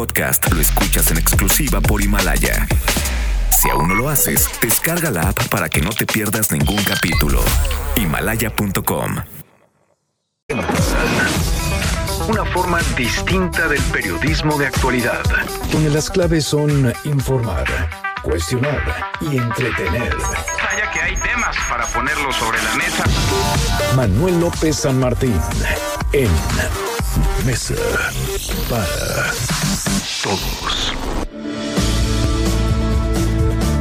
podcast lo escuchas en exclusiva por Himalaya. Si aún no lo haces, descarga la app para que no te pierdas ningún capítulo. Himalaya.com. Una forma distinta del periodismo de actualidad. Donde las claves son informar, cuestionar y entretener. Vaya que hay temas para ponerlo sobre la mesa. Manuel López San Martín en Mesa para Todos.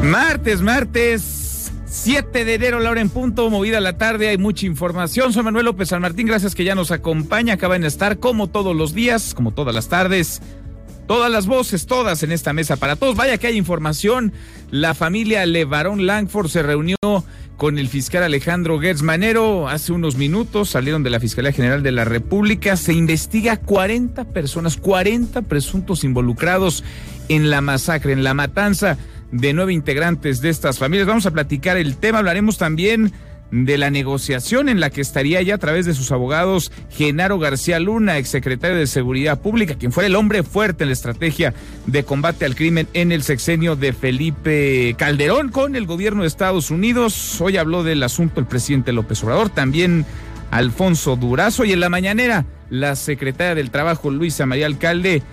Martes, martes, 7 de enero, la hora en punto, movida la tarde, hay mucha información. Soy Manuel López San Martín, gracias que ya nos acompaña. Acaban de estar como todos los días, como todas las tardes. Todas las voces, todas en esta mesa para todos. Vaya que hay información. La familia Levarón Langford se reunió con el fiscal Alejandro Gertz Manero hace unos minutos. Salieron de la Fiscalía General de la República. Se investiga 40 personas, 40 presuntos involucrados en la masacre, en la matanza de nueve integrantes de estas familias. Vamos a platicar el tema, hablaremos también de la negociación en la que estaría ya a través de sus abogados Genaro García Luna, exsecretario de Seguridad Pública, quien fue el hombre fuerte en la estrategia de combate al crimen en el sexenio de Felipe Calderón con el gobierno de Estados Unidos. Hoy habló del asunto el presidente López Obrador, también Alfonso Durazo y en la mañanera la secretaria del Trabajo Luisa María Alcalde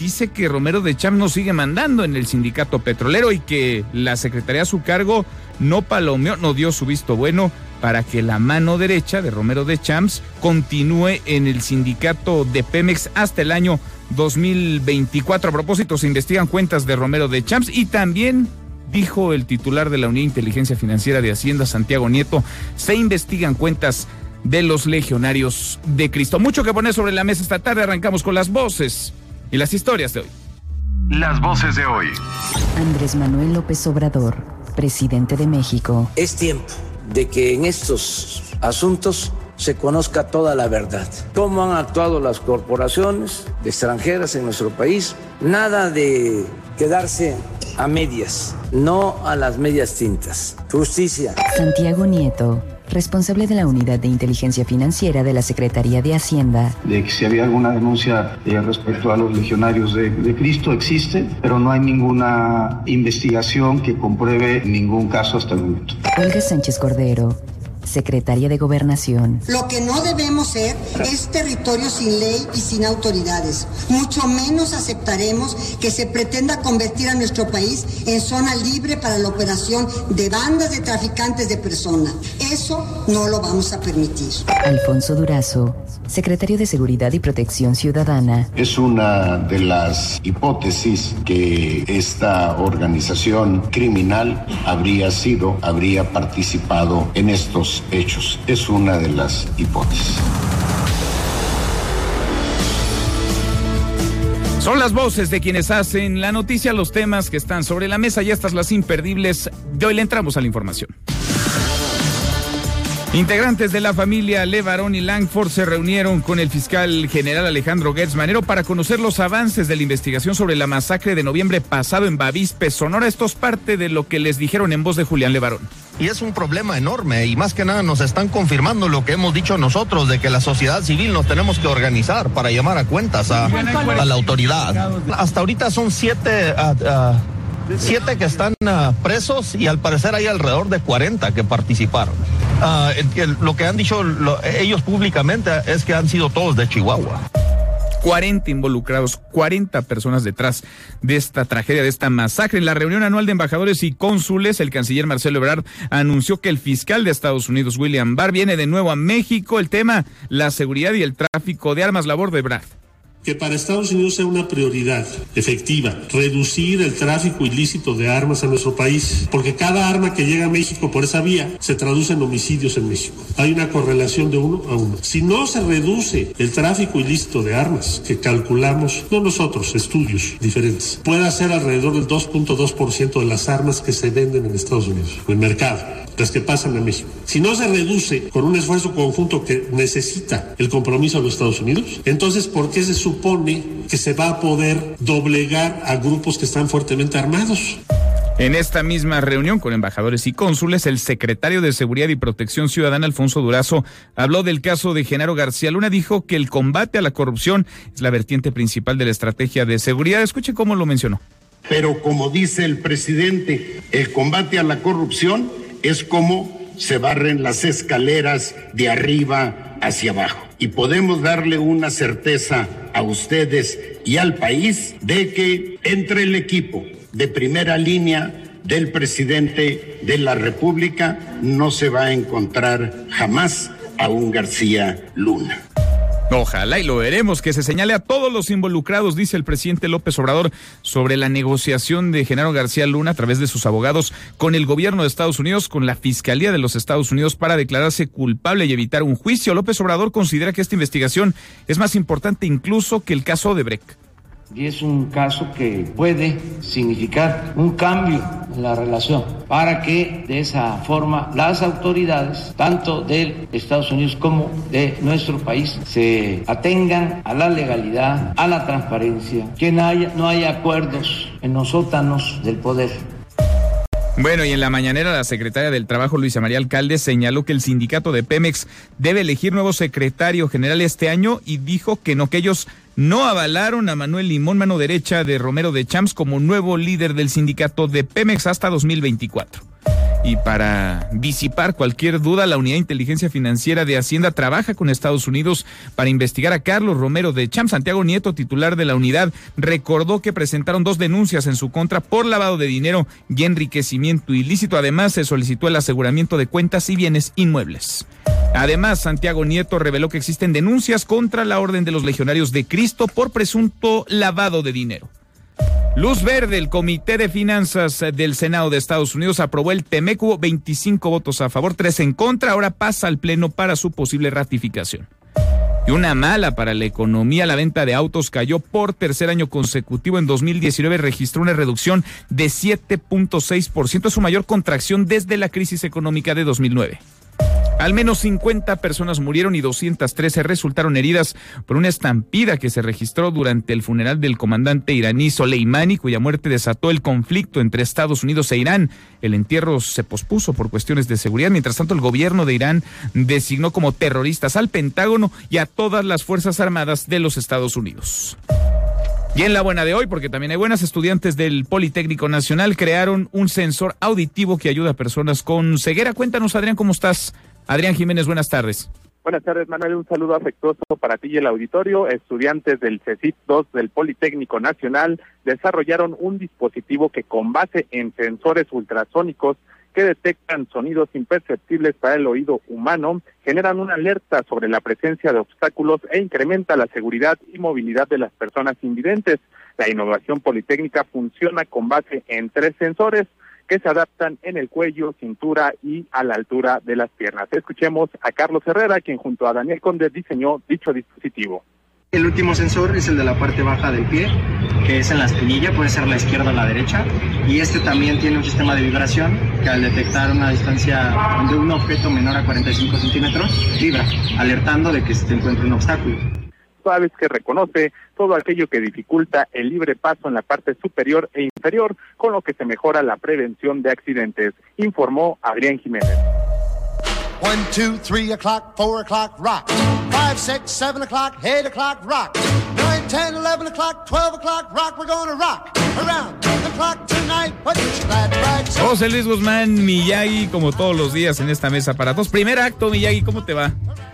dice que Romero de Champs no sigue mandando en el sindicato petrolero y que la secretaría a su cargo no palomeó, no dio su visto bueno para que la mano derecha de Romero de Champs continúe en el sindicato de Pemex hasta el año 2024. A propósito, se investigan cuentas de Romero de Champs y también dijo el titular de la Unidad de Inteligencia Financiera de Hacienda, Santiago Nieto, se investigan cuentas de los legionarios de Cristo. Mucho que poner sobre la mesa esta tarde. Arrancamos con las voces y las historias de hoy. Las voces de hoy. Andrés Manuel López Obrador, presidente de México. Es tiempo de que en estos asuntos se conozca toda la verdad. Cómo han actuado las corporaciones extranjeras en nuestro país. Nada de quedarse a medias, no a las medias tintas. Justicia. Santiago Nieto, responsable de la Unidad de Inteligencia Financiera de la Secretaría de Hacienda. De que si había alguna denuncia eh, respecto a los legionarios de, de, Cristo existe, pero no hay ninguna investigación que compruebe ningún caso hasta el momento. Olga Sánchez Cordero, secretaria de Gobernación. Lo que no debemos ser es territorio sin ley y sin autoridades. Mucho menos aceptaremos que se pretenda convertir a nuestro país en zona libre para la operación de bandas de traficantes de personas. Eso no lo vamos a permitir. Alfonso Durazo, secretario de Seguridad y Protección Ciudadana. Es una de las hipótesis que esta organización criminal habría sido, habría participado en estos hechos. Es una de las hipótesis. Son las voces de quienes hacen la noticia, los temas que están sobre la mesa y estas las imperdibles. De hoy le entramos a la información. Integrantes de la familia Levarón y Langford se reunieron con el fiscal general Alejandro Gertz Manero para conocer los avances de la investigación sobre la masacre de noviembre pasado en Bavispe, Sonora. Esto es parte de lo que les dijeron en voz de Julián Levarón. Y es un problema enorme y más que nada nos están confirmando lo que hemos dicho nosotros de que la sociedad civil nos tenemos que organizar para llamar a cuentas a, a la autoridad. Hasta ahorita son siete... Uh, uh, siete que están uh, presos y al parecer hay alrededor de 40 que participaron. El, lo que han dicho lo, ellos públicamente es que han sido todos de Chihuahua. 40 involucrados, 40 personas detrás de esta tragedia, de esta masacre. En la reunión anual de embajadores y cónsules, el canciller Marcelo Ebrard anunció que el fiscal de Estados Unidos, William Barr, viene de nuevo a México. El tema, la seguridad y el tráfico de armas, labor de Ebrard que para Estados Unidos sea una prioridad efectiva, reducir el tráfico ilícito de armas a nuestro país, porque cada arma que llega a México por esa vía se traduce en homicidios en México. Hay una correlación de uno a uno. Si no se reduce el tráfico ilícito de armas, que calculamos, no nosotros, estudios diferentes, puede ser alrededor del 2.2% de las armas que se venden en Estados Unidos, en el mercado las que pasan a México. Si no se reduce con un esfuerzo conjunto que necesita el compromiso de los Estados Unidos, entonces ¿por qué se supone que se va a poder doblegar a grupos que están fuertemente armados? En esta misma reunión con embajadores y cónsules, el secretario de Seguridad y Protección Ciudadana, Alfonso Durazo, habló del caso de Genaro García Luna. Dijo que el combate a la corrupción es la vertiente principal de la estrategia de seguridad. Escuche cómo lo mencionó. Pero como dice el presidente, el combate a la corrupción es como se barren las escaleras de arriba hacia abajo. Y podemos darle una certeza a ustedes y al país de que entre el equipo de primera línea del presidente de la República no se va a encontrar jamás a un García Luna. Ojalá y lo veremos, que se señale a todos los involucrados, dice el presidente López Obrador, sobre la negociación de Genaro García Luna a través de sus abogados con el gobierno de Estados Unidos, con la Fiscalía de los Estados Unidos para declararse culpable y evitar un juicio. López Obrador considera que esta investigación es más importante incluso que el caso de Breck y es un caso que puede significar un cambio en la relación para que de esa forma las autoridades, tanto de Estados Unidos como de nuestro país, se atengan a la legalidad, a la transparencia, que no haya, no haya acuerdos en los sótanos del poder. Bueno, y en la mañanera la secretaria del Trabajo, Luisa María Alcalde, señaló que el sindicato de Pemex debe elegir nuevo secretario general este año y dijo que no, que ellos no avalaron a Manuel Limón, mano derecha de Romero de Champs, como nuevo líder del sindicato de Pemex hasta 2024. Y para disipar cualquier duda, la Unidad de Inteligencia Financiera de Hacienda trabaja con Estados Unidos para investigar a Carlos Romero de Champs. Santiago Nieto, titular de la unidad, recordó que presentaron dos denuncias en su contra por lavado de dinero y enriquecimiento ilícito. Además, se solicitó el aseguramiento de cuentas y bienes inmuebles. Además, Santiago Nieto reveló que existen denuncias contra la Orden de los Legionarios de Cristo por presunto lavado de dinero. Luz verde, el Comité de Finanzas del Senado de Estados Unidos aprobó el TEMEC, hubo 25 votos a favor, 3 en contra, ahora pasa al Pleno para su posible ratificación. Y una mala para la economía, la venta de autos cayó por tercer año consecutivo. En 2019 registró una reducción de 7.6%, es su mayor contracción desde la crisis económica de 2009. Al menos 50 personas murieron y 213 resultaron heridas por una estampida que se registró durante el funeral del comandante iraní Soleimani, cuya muerte desató el conflicto entre Estados Unidos e Irán. El entierro se pospuso por cuestiones de seguridad. Mientras tanto, el gobierno de Irán designó como terroristas al Pentágono y a todas las Fuerzas Armadas de los Estados Unidos. Y en la buena de hoy, porque también hay buenas estudiantes del Politécnico Nacional, crearon un sensor auditivo que ayuda a personas con ceguera. Cuéntanos, Adrián, ¿cómo estás? Adrián Jiménez, buenas tardes. Buenas tardes, Manuel. Un saludo afectuoso para ti y el auditorio. Estudiantes del CECIT 2 del Politécnico Nacional desarrollaron un dispositivo que con base en sensores ultrasónicos que detectan sonidos imperceptibles para el oído humano, generan una alerta sobre la presencia de obstáculos e incrementa la seguridad y movilidad de las personas invidentes. La innovación politécnica funciona con base en tres sensores, que se adaptan en el cuello, cintura y a la altura de las piernas. Escuchemos a Carlos Herrera, quien junto a Daniel Conde diseñó dicho dispositivo. El último sensor es el de la parte baja del pie, que es en la espinilla, puede ser la izquierda o la derecha. Y este también tiene un sistema de vibración que al detectar una distancia de un objeto menor a 45 centímetros, vibra, alertando de que se encuentra un obstáculo suaves que reconoce todo aquello que dificulta el libre paso en la parte superior e inferior, con lo que se mejora la prevención de accidentes, informó Adrián Jiménez. 1, 2, 3 o'clock, 4 o'clock, rock. 5, 6, 7 o'clock, 8 o'clock, rock. 9, 10, 11 o'clock, 12 o'clock, rock. We're gonna rock around the clock tonight. José Luis Guzmán, Miyagi, como todos los días en esta mesa para todos. Primer acto, Miyagi, ¿cómo te va?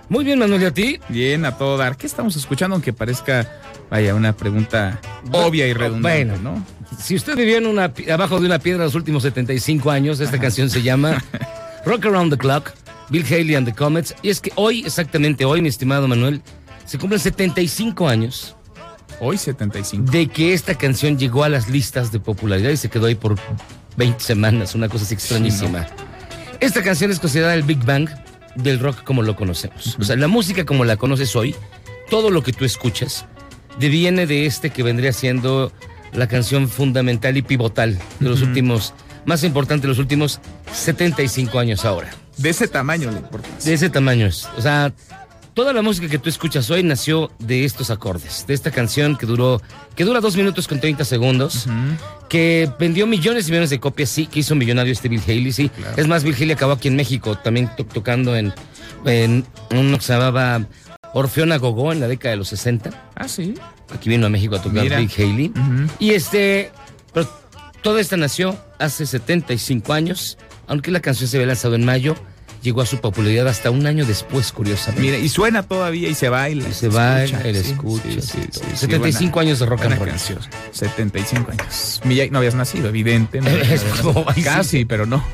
Muy bien, Manuel, ¿y a ti? Bien, a todo dar. ¿Qué estamos escuchando? Aunque parezca, vaya, una pregunta obvia y redundante, bueno, ¿no? Si usted vivió en una, abajo de una piedra los últimos 75 años, esta canción se llama Rock Around the Clock, Bill Haley and the Comets. Y es que hoy, exactamente hoy, mi estimado Manuel, se cumplen 75 años. Hoy 75. De que esta canción llegó a las listas de popularidad y se quedó ahí por 20 semanas, una cosa así extrañísima. Esta canción es considerada el Big Bang del rock como lo conocemos. O sea, la música como la conoces hoy, todo lo que tú escuchas, deviene de este que vendría siendo la canción fundamental y pivotal de los últimos, más importante de los últimos 75 años ahora. De ese tamaño, De ese tamaño es. O sea, toda la música que tú escuchas hoy nació de estos acordes, de esta canción que duró, que dura dos minutos con 30 segundos, que vendió millones y millones de copias, sí, que hizo millonario este Bill Haley, sí. Es más, Bill Haley acabó aquí en México también to- tocando en, en uno que se llamaba Orfeona Gogó en la década de los 60. Ah, sí. Aquí vino a México a tocar Mira. Bill Haley. Y este, pero toda esta nació hace 75 años, aunque la canción se había lanzado en mayo, llegó a su popularidad hasta un año después, curiosamente. Mira, y suena todavía y se baila. se baila, él escucha, sí, todo. 75 años de rock and roll. canción. 75 años. Miyagi, no habías nacido, evidente. no sí. Casi, pero no.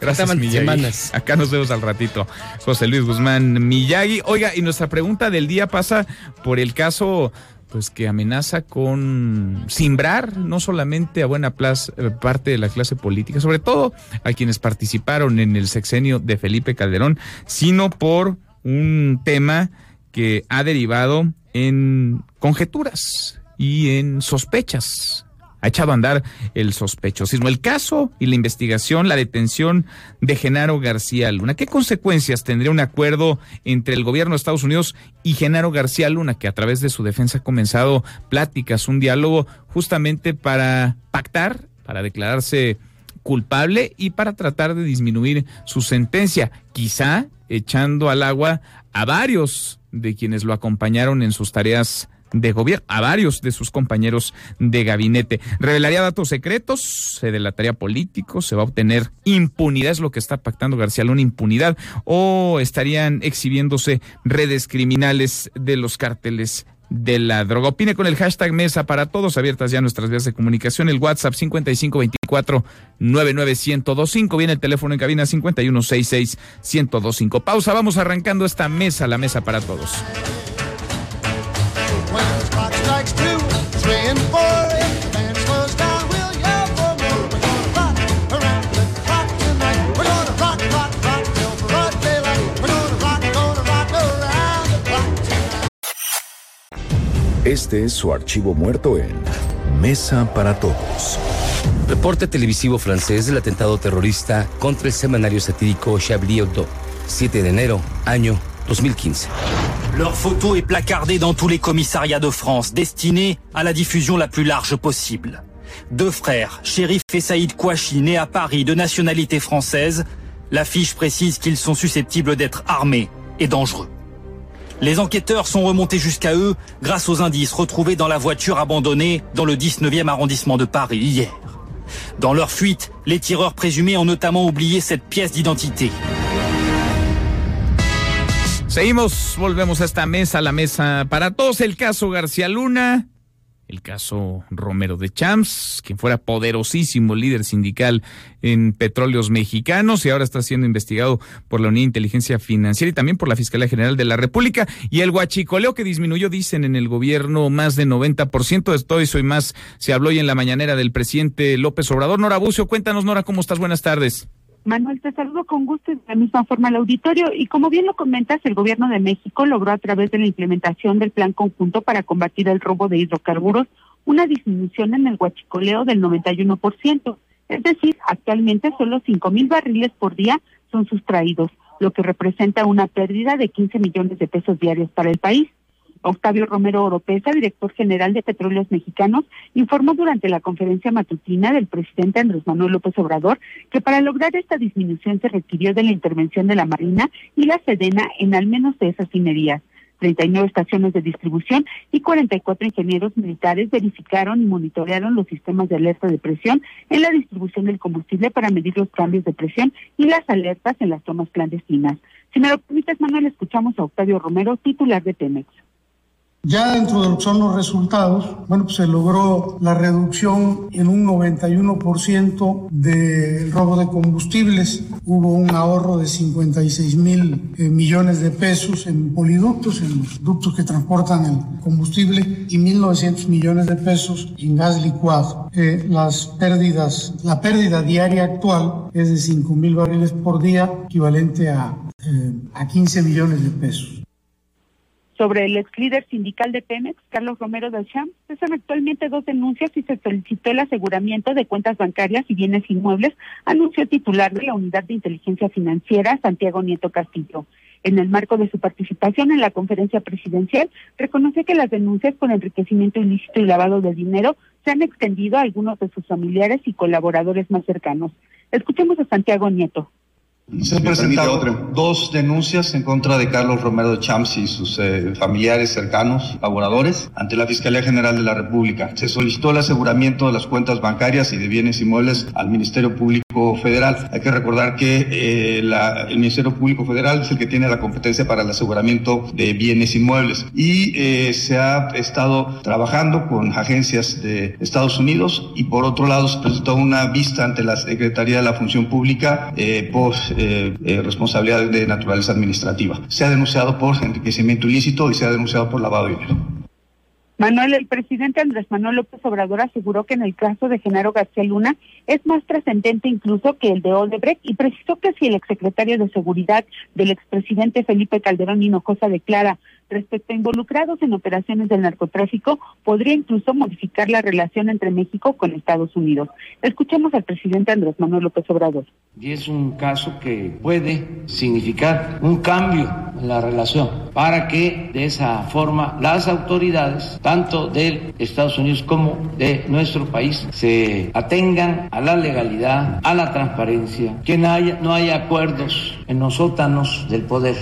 Gracias, Miyagi. semanas. Acá nos vemos al ratito. José Luis Guzmán Miyagi. Oiga, y nuestra pregunta del día pasa por el caso pues que amenaza con simbrar no solamente a buena eh, parte de la clase política, sobre todo a quienes participaron en el sexenio de Felipe Calderón, sino por un tema que ha derivado en conjeturas y en sospechas. Ha echado a andar el sospechosismo. El caso y la investigación, la detención de Genaro García Luna. ¿Qué consecuencias tendría un acuerdo entre el gobierno de Estados Unidos y Genaro García Luna, que a través de su defensa ha comenzado pláticas, un diálogo justamente para pactar, para declararse culpable y para tratar de disminuir su sentencia, quizá echando al agua a varios de quienes lo acompañaron en sus tareas de gobierno, a varios de sus compañeros de gabinete. Revelaría datos secretos, se delataría políticos, se va a obtener impunidad, es lo que está pactando García Luna, impunidad, o estarían exhibiéndose redes criminales de los cárteles de la droga. Opine con el hashtag Mesa para Todos, abiertas ya nuestras vías de comunicación, el WhatsApp 5524 99125, viene el teléfono en cabina 5166 1025. Pausa, vamos arrancando esta mesa, la Mesa para Todos. Este es su archivo muerto en Mesa para Todos. Reporte televisivo francés del atentado terrorista contra el semanario satírico Chablis Hebdo, 7 de enero, año 2015. Leur photo est placardée dans tous les commissariats de France, destinée à la diffusion la plus large possible. Deux frères, Shérif et Saïd Kouachi, nés à Paris de nationalité française, l'affiche précise qu'ils sont susceptibles d'être armés et dangereux. Les enquêteurs sont remontés jusqu'à eux grâce aux indices retrouvés dans la voiture abandonnée dans le 19e arrondissement de Paris hier. Dans leur fuite, les tireurs présumés ont notamment oublié cette pièce d'identité. Seguimos, volvemos a esta mesa, la mesa para todos. El caso García Luna, el caso Romero de Champs, quien fuera poderosísimo líder sindical en Petróleos Mexicanos y ahora está siendo investigado por la Unidad de Inteligencia Financiera y también por la Fiscalía General de la República. Y el huachicoleo que disminuyó, dicen, en el gobierno más de 90%. De todo eso y más se habló hoy en la mañanera del presidente López Obrador. Nora Bucio, cuéntanos, Nora, ¿cómo estás? Buenas tardes. Manuel, te saludo con gusto y de la misma forma al auditorio. Y como bien lo comentas, el gobierno de México logró a través de la implementación del plan conjunto para combatir el robo de hidrocarburos una disminución en el huachicoleo del 91%. Es decir, actualmente solo 5 mil barriles por día son sustraídos, lo que representa una pérdida de 15 millones de pesos diarios para el país. Octavio Romero Oropesa, director general de Petróleos Mexicanos, informó durante la conferencia matutina del presidente Andrés Manuel López Obrador que para lograr esta disminución se requirió de la intervención de la Marina y la Sedena en al menos de esas minerías. 39 estaciones de distribución y 44 ingenieros militares verificaron y monitorearon los sistemas de alerta de presión en la distribución del combustible para medir los cambios de presión y las alertas en las tomas clandestinas. Si me lo permites, Manuel, escuchamos a Octavio Romero, titular de Pemex. Ya dentro de lo que son los resultados, bueno, pues se logró la reducción en un 91% del robo de combustibles. Hubo un ahorro de 56 mil eh, millones de pesos en poliductos, en los ductos que transportan el combustible, y 1.900 millones de pesos en gas licuado. Eh, las pérdidas, la pérdida diaria actual es de 5 mil barriles por día, equivalente a, eh, a 15 millones de pesos. Sobre el ex líder sindical de Pemex, Carlos Romero del Champ, pesan actualmente dos denuncias y se solicitó el aseguramiento de cuentas bancarias y bienes inmuebles, anunció el titular de la Unidad de Inteligencia Financiera, Santiago Nieto Castillo. En el marco de su participación en la conferencia presidencial, reconoció que las denuncias por enriquecimiento ilícito y lavado de dinero se han extendido a algunos de sus familiares y colaboradores más cercanos. Escuchemos a Santiago Nieto. Se presentaron dos denuncias en contra de Carlos Romero de Champs y sus eh, familiares cercanos, laboradores, ante la Fiscalía General de la República. Se solicitó el aseguramiento de las cuentas bancarias y de bienes inmuebles al Ministerio Público Federal. Hay que recordar que eh, la- el Ministerio Público Federal es el que tiene la competencia para el aseguramiento de bienes inmuebles y eh, se ha estado trabajando con agencias de Estados Unidos y por otro lado se presentó una vista ante la Secretaría de la Función Pública eh, por eh, eh, responsabilidad de naturaleza administrativa. Se ha denunciado por enriquecimiento ilícito y se ha denunciado por lavado de dinero. Manuel, el presidente Andrés Manuel López Obrador aseguró que en el caso de Genaro García Luna es más trascendente incluso que el de Odebrecht y precisó que si el exsecretario de Seguridad del expresidente Felipe Calderón Hinojosa declara respecto a involucrados en operaciones del narcotráfico, podría incluso modificar la relación entre México con Estados Unidos. Escuchemos al presidente Andrés Manuel López Obrador. Y es un caso que puede significar un cambio en la relación para que de esa forma las autoridades, tanto de Estados Unidos como de nuestro país, se atengan a la legalidad, a la transparencia, que no haya, no haya acuerdos en los sótanos del poder.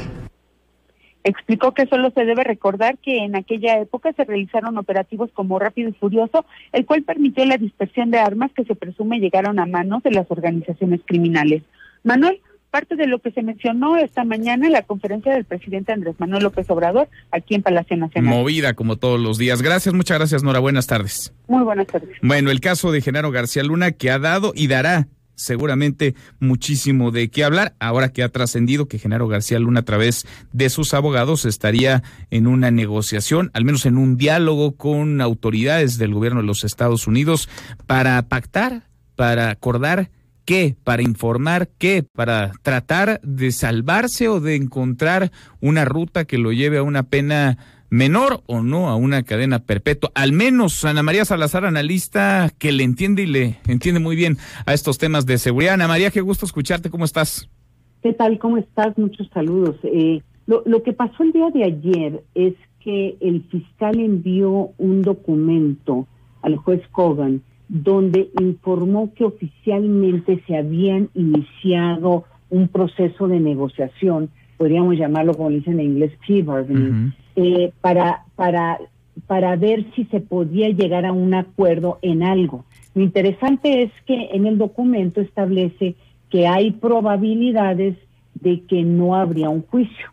Explicó que solo se debe recordar que en aquella época se realizaron operativos como Rápido y Furioso, el cual permitió la dispersión de armas que se presume llegaron a manos de las organizaciones criminales. Manuel, parte de lo que se mencionó esta mañana en la conferencia del presidente Andrés Manuel López Obrador aquí en Palacio Nacional. Movida como todos los días. Gracias, muchas gracias, Nora. Buenas tardes. Muy buenas tardes. Bueno, el caso de Genaro García Luna que ha dado y dará seguramente muchísimo de qué hablar, ahora que ha trascendido que Genaro García Luna a través de sus abogados estaría en una negociación, al menos en un diálogo con autoridades del gobierno de los Estados Unidos para pactar, para acordar qué, para informar qué, para tratar de salvarse o de encontrar una ruta que lo lleve a una pena menor o no a una cadena perpetua. Al menos Ana María Salazar, analista que le entiende y le entiende muy bien a estos temas de seguridad. Ana María, qué gusto escucharte. ¿Cómo estás? ¿Qué tal? ¿Cómo estás? Muchos saludos. Eh, lo, lo que pasó el día de ayer es que el fiscal envió un documento al juez Cogan donde informó que oficialmente se habían iniciado un proceso de negociación, podríamos llamarlo como dicen en inglés, plea bargaining, eh, para, para, para ver si se podía llegar a un acuerdo en algo. Lo interesante es que en el documento establece que hay probabilidades de que no habría un juicio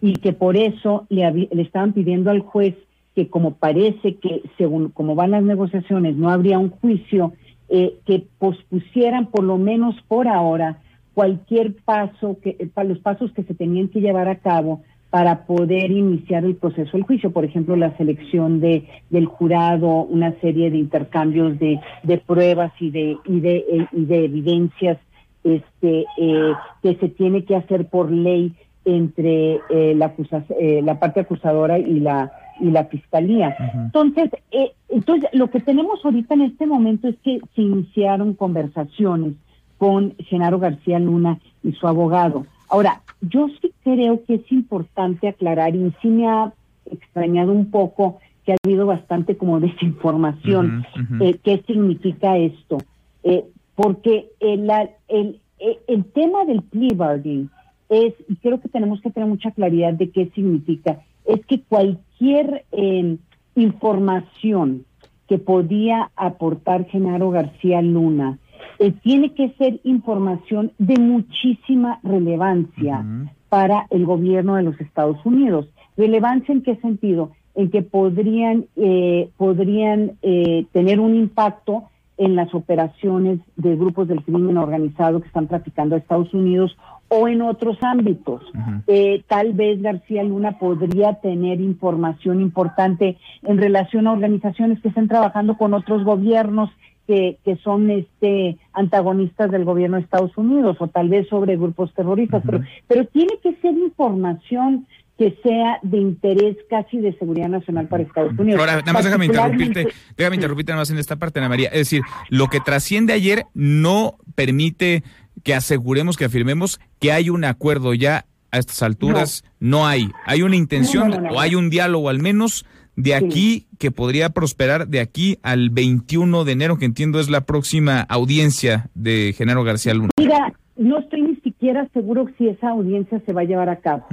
y que por eso le, le estaban pidiendo al juez que como parece que según como van las negociaciones no habría un juicio, eh, que pospusieran por lo menos por ahora cualquier paso, que eh, los pasos que se tenían que llevar a cabo para poder iniciar el proceso del juicio, por ejemplo, la selección de del jurado, una serie de intercambios de, de pruebas y de y de, eh, y de evidencias este eh, que se tiene que hacer por ley entre eh, la acusa- eh, la parte acusadora y la y la fiscalía. Entonces, eh, entonces lo que tenemos ahorita en este momento es que se iniciaron conversaciones con Genaro García Luna y su abogado. Ahora, yo sí creo que es importante aclarar y sí me ha extrañado un poco que ha habido bastante como desinformación. Eh, ¿Qué significa esto? Eh, porque el, el, el tema del plea bargaining es, y creo que tenemos que tener mucha claridad de qué significa, es que cualquier eh, información que podía aportar Genaro García Luna eh, tiene que ser información de muchísima relevancia para el gobierno de los Estados Unidos. ¿Relevancia en qué sentido? En que podrían, eh, podrían eh, tener un impacto en las operaciones de grupos del crimen organizado que están practicando a Estados Unidos o en otros ámbitos. Eh, tal vez García Luna podría tener información importante en relación a organizaciones que estén trabajando con otros gobiernos que, que son este antagonistas del gobierno de Estados Unidos o tal vez sobre grupos terroristas, pero, pero tiene que ser información que sea de interés casi de seguridad nacional para Estados Unidos. Ahora, nada más déjame interrumpirte, déjame interrumpirte nada más en esta parte, Ana María. Es decir, lo que trasciende ayer no permite que aseguremos, que afirmemos que hay un acuerdo ya a estas alturas no, hay. Hay una intención no, no. o hay un diálogo al menos de aquí que podría prosperar de aquí al 21 de enero, que entiendo es la próxima audiencia de Genaro García Luna. Mira, no estoy ni siquiera seguro si esa audiencia se va a llevar a cabo.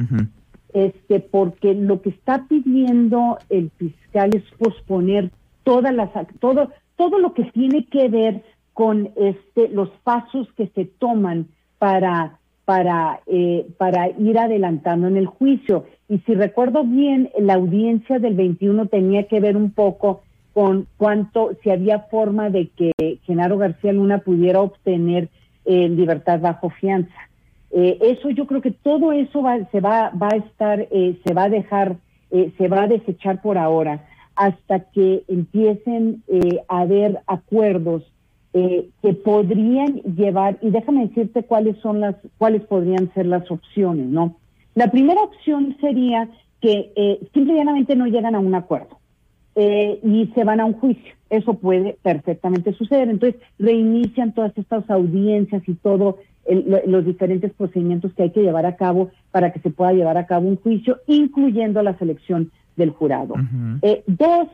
Este porque lo que está pidiendo el fiscal es posponer todas las todo todo lo que tiene que ver con este los pasos que se toman para para eh, para ir adelantando en el juicio y si recuerdo bien la audiencia del 21 tenía que ver un poco con cuánto si había forma de que Genaro García Luna pudiera obtener eh, libertad bajo fianza eh, eso yo creo que todo eso va, se va, va a estar, eh, se va a dejar, eh, se va a desechar por ahora hasta que empiecen a haber acuerdos que podrían llevar, y déjame decirte cuáles son las, cuáles podrían ser las opciones, ¿no? La primera opción sería que eh, simple y llanamente no llegan a un acuerdo eh, y se van a un juicio. Eso puede perfectamente suceder. Entonces, reinician todas estas audiencias y todo el- lo- los diferentes procedimientos que hay que llevar a cabo para que se pueda llevar a cabo un juicio, incluyendo la selección del jurado. Eh, dos,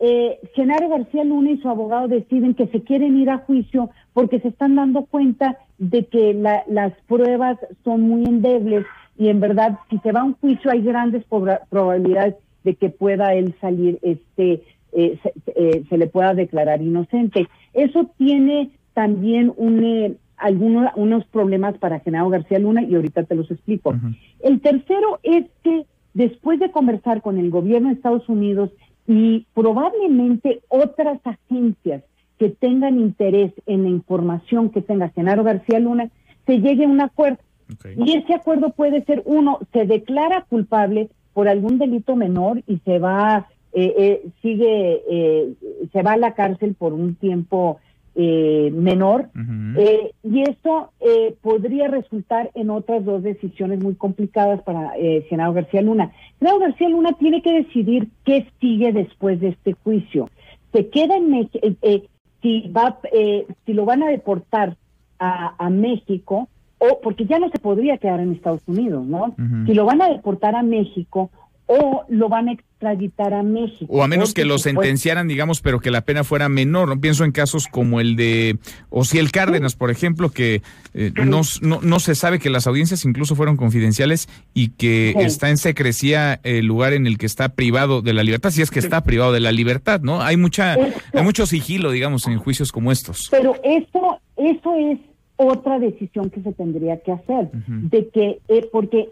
eh, Genaro García Luna y su abogado deciden que se quieren ir a juicio porque se están dando cuenta de que la- las pruebas son muy endebles y en verdad si se va a un juicio hay grandes probabilidades de que pueda él salir, este, eh, se, eh, se le pueda declarar inocente. Eso tiene también un, eh, algunos unos problemas para Genaro García Luna y ahorita te los explico. El tercero es que después de conversar con el gobierno de Estados Unidos y probablemente otras agencias que tengan interés en la información que tenga Genaro García Luna, se llegue a un acuerdo. Y ese acuerdo puede ser, uno, se declara culpable por algún delito menor y se va, eh, eh, sigue, eh, se va a la cárcel por un tiempo eh, menor. Eh, y eso eh, podría resultar en otras dos decisiones muy complicadas para eh, Genaro García Luna. Genaro García Luna tiene que decidir qué sigue después de este juicio. Se queda en México, si, va, eh, si lo van a deportar a, a México, o porque ya no se podría quedar en Estados Unidos, ¿no? Si lo van a deportar a México o lo van a extraditar a México. O a menos que lo se puede- sentenciaran, digamos, pero que la pena fuera menor. No pienso en casos como el de Ociel Cárdenas, por ejemplo, que eh, no, no, no se sabe que las audiencias incluso fueron confidenciales y que Sí. está en secrecía el lugar en el que está privado de la libertad, si es que está privado de la libertad, ¿no? Hay mucha, hay mucho sigilo, digamos, en juicios como estos. Pero eso, eso es otra decisión que se tendría que hacer, de que, eh, porque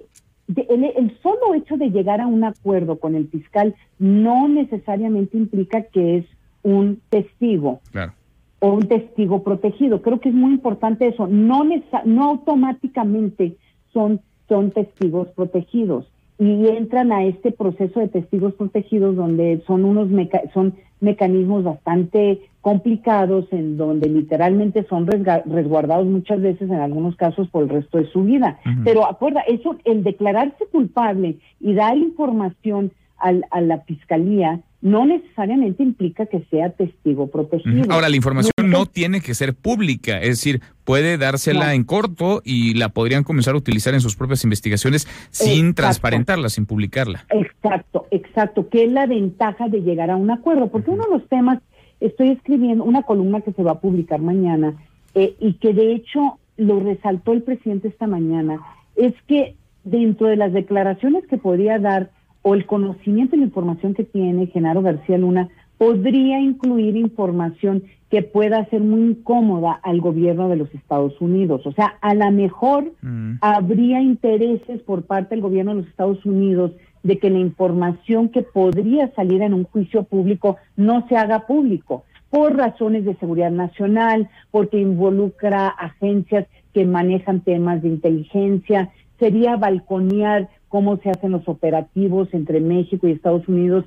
de- el, el solo hecho de llegar a un acuerdo con el fiscal no necesariamente implica que es un testigo Claro. o un testigo protegido. Creo que es muy importante eso. No, no automáticamente son, son testigos protegidos y entran a este proceso de testigos protegidos donde son unos meca- son mecanismos bastante complicados en donde literalmente son resguardados muchas veces en algunos casos por el resto de su vida. Pero acuerda, eso el declararse culpable y dar información al- a la fiscalía no necesariamente implica que sea testigo protegido. Ahora, la información no tiene que ser pública, es decir, puede dársela No. en corto y la podrían comenzar a utilizar en sus propias investigaciones sin Exacto. transparentarla, sin publicarla. Exacto, exacto, que es la ventaja de llegar a un acuerdo, porque uno de los temas, estoy escribiendo una columna que se va a publicar mañana eh, y que de hecho lo resaltó el presidente esta mañana, es que dentro de las declaraciones que podría dar o el conocimiento y la información que tiene Genaro García Luna, podría incluir información que pueda ser muy incómoda al gobierno de los Estados Unidos. O sea, a lo mejor habría intereses por parte del gobierno de los Estados Unidos de que la información que podría salir en un juicio público no se haga público por razones de seguridad nacional, porque involucra agencias que manejan temas de inteligencia, sería balconear cómo se hacen los operativos entre México y Estados Unidos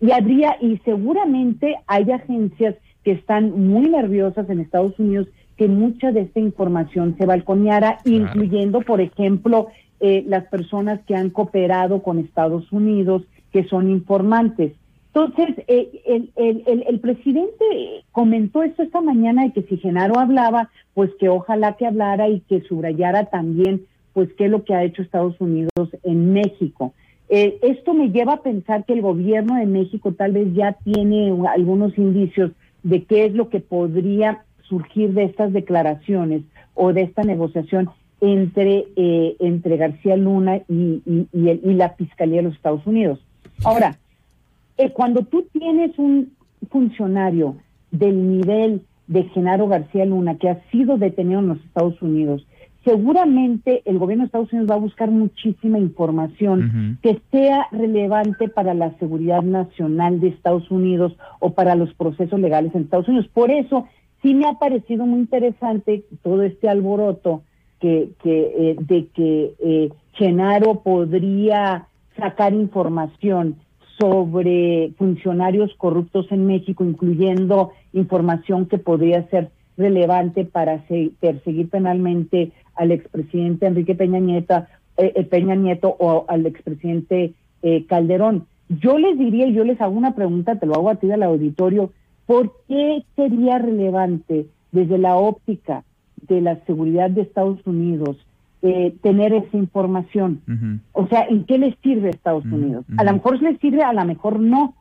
y habría y seguramente hay agencias que están muy nerviosas en Estados Unidos que mucha de esta información se balconeara, incluyendo, por ejemplo, eh, las personas que han cooperado con Estados Unidos, que son informantes. Entonces, eh, el, el, el, el presidente comentó esto esta mañana de que si Genaro hablaba, pues que ojalá que hablara y que subrayara también pues qué es lo que ha hecho Estados Unidos en México. Eh, esto me lleva a pensar que el gobierno de México tal vez ya tiene algunos indicios de qué es lo que podría surgir de estas declaraciones o de esta negociación entre, eh, entre García Luna y la Fiscalía de los Estados Unidos. Ahora, eh, cuando tú tienes un funcionario del nivel de Genaro García Luna que ha sido detenido en los Estados Unidos, seguramente el gobierno de Estados Unidos va a buscar muchísima información que sea relevante para la seguridad nacional de Estados Unidos o para los procesos legales en Estados Unidos. Por eso sí me ha parecido muy interesante todo este alboroto que, que eh, de que eh, Genaro podría sacar información sobre funcionarios corruptos en México, incluyendo información que podría ser relevante para se- perseguir penalmente al expresidente Enrique Peña Nieto, eh, eh, Peña Nieto o al expresidente eh, Calderón. Yo les diría, y yo les hago una pregunta, te lo hago a ti del auditorio, ¿por qué sería relevante desde la óptica de la seguridad de Estados Unidos eh, tener esa información? O sea, ¿en qué les sirve a Estados Unidos? A lo mejor les sirve, a lo mejor no,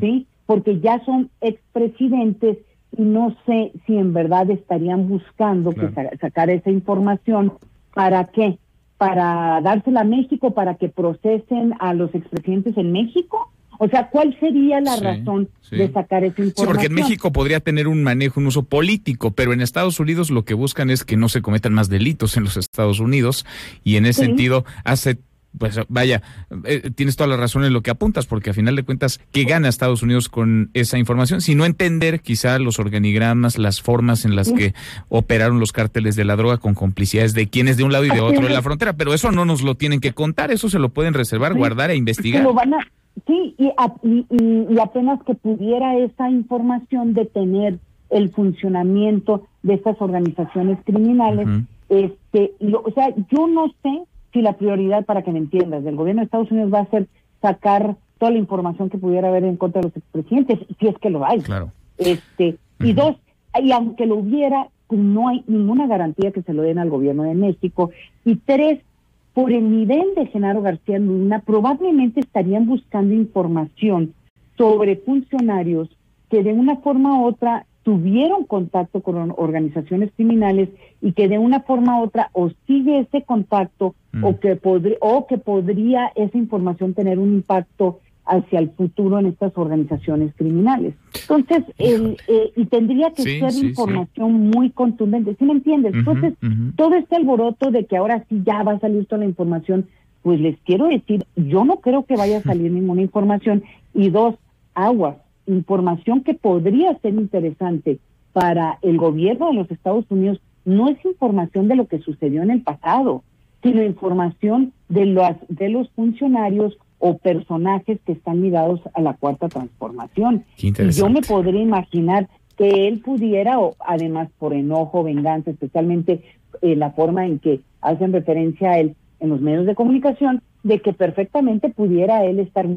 ¿sí? Porque ya son expresidentes y no sé si en verdad estarían buscando que sa- sacar esa información. ¿Para qué? ¿Para dársela a México, para que procesen a los expresidentes en México? O sea, ¿cuál sería la Sí, razón sí. de sacar esa Sí, información? porque en México podría tener un manejo, un uso político, pero en Estados Unidos lo que buscan es que no se cometan más delitos en los Estados Unidos y en ese Sí. sentido hace, pues vaya, eh, tienes toda la razón en lo que apuntas, porque a final de cuentas, ¿qué gana Estados Unidos con esa información? Si no entender quizá los organigramas, las formas en las Sí. que operaron los cárteles de la droga con complicidades de quienes de un lado y de otro de la frontera, pero eso no nos lo tienen que contar, eso se lo pueden reservar, Sí. guardar e investigar. lo van a- sí, y, a- y- y- y apenas que pudiera esa información detener el funcionamiento de estas organizaciones criminales, este, lo- o sea, yo no sé si la prioridad, para que me entiendas, del gobierno de Estados Unidos va a ser sacar toda la información que pudiera haber en contra de los expresidentes, si es que lo hay. Claro. Este, y dos, y aunque lo hubiera, pues no hay ninguna garantía que se lo den al gobierno de México. Y tres, por el nivel de Genaro García Luna, probablemente estarían buscando información sobre funcionarios que de una forma u otra tuvieron contacto con or- organizaciones criminales y que de una forma u otra o sigue ese contacto o que podría o que podría esa información tener un impacto hacia el futuro en estas organizaciones criminales. Entonces, el, eh, y tendría que Sí, ser sí, sí. información muy contundente, ¿sí me entiendes? Entonces, todo este alboroto de que ahora sí ya va a salir toda la información, pues les quiero decir, yo no creo que vaya a salir ninguna información. Y dos, aguas, información que podría ser interesante para el gobierno de los Estados Unidos no es información de lo que sucedió en el pasado, sino información de los, de los funcionarios o personajes que están ligados a la cuarta transformación. Y yo me podría imaginar que él pudiera, o además por enojo, venganza, especialmente eh, la forma en que hacen referencia a él en los medios de comunicación, de que perfectamente pudiera él estar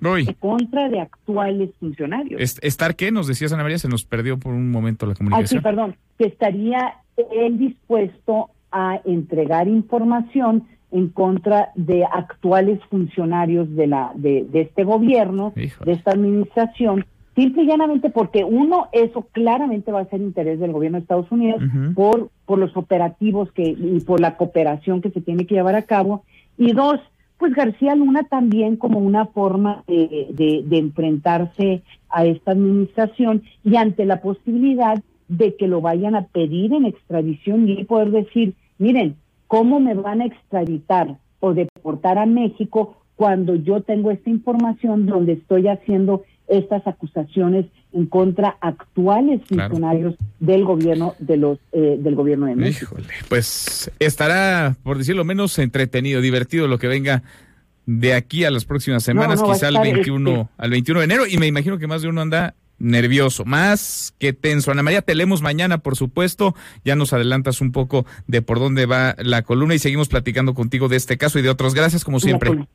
Roy. en contra de actuales funcionarios. Est- ¿Estar qué? Nos decías, Ana María, se nos perdió por un momento la Ah, sí, comunicación. perdón, que estaría él dispuesto a entregar información en contra de actuales funcionarios de la de, de este gobierno, de esta administración, simple y llanamente porque uno, eso claramente va a ser interés del gobierno de Estados Unidos por, por los operativos que y por la cooperación que se tiene que llevar a cabo, y dos, pues García Luna también como una forma de, de- de enfrentarse a esta administración y ante la posibilidad de que lo vayan a pedir en extradición y poder decir, miren, ¿cómo me van a extraditar o deportar a México cuando yo tengo esta información donde estoy haciendo estas acusaciones en contra actuales Claro. funcionarios del gobierno de los eh, del gobierno de México? Pues estará, por decirlo menos, entretenido, divertido lo que venga de aquí a las próximas semanas, no, quizá al estar, 21, este- al 21 de enero, y me imagino que más de uno anda nervioso, más que tenso. Ana María, te leemos mañana, por supuesto, ya nos adelantas un poco de por dónde va la columna y seguimos platicando contigo de este caso y de otros. Gracias como siempre.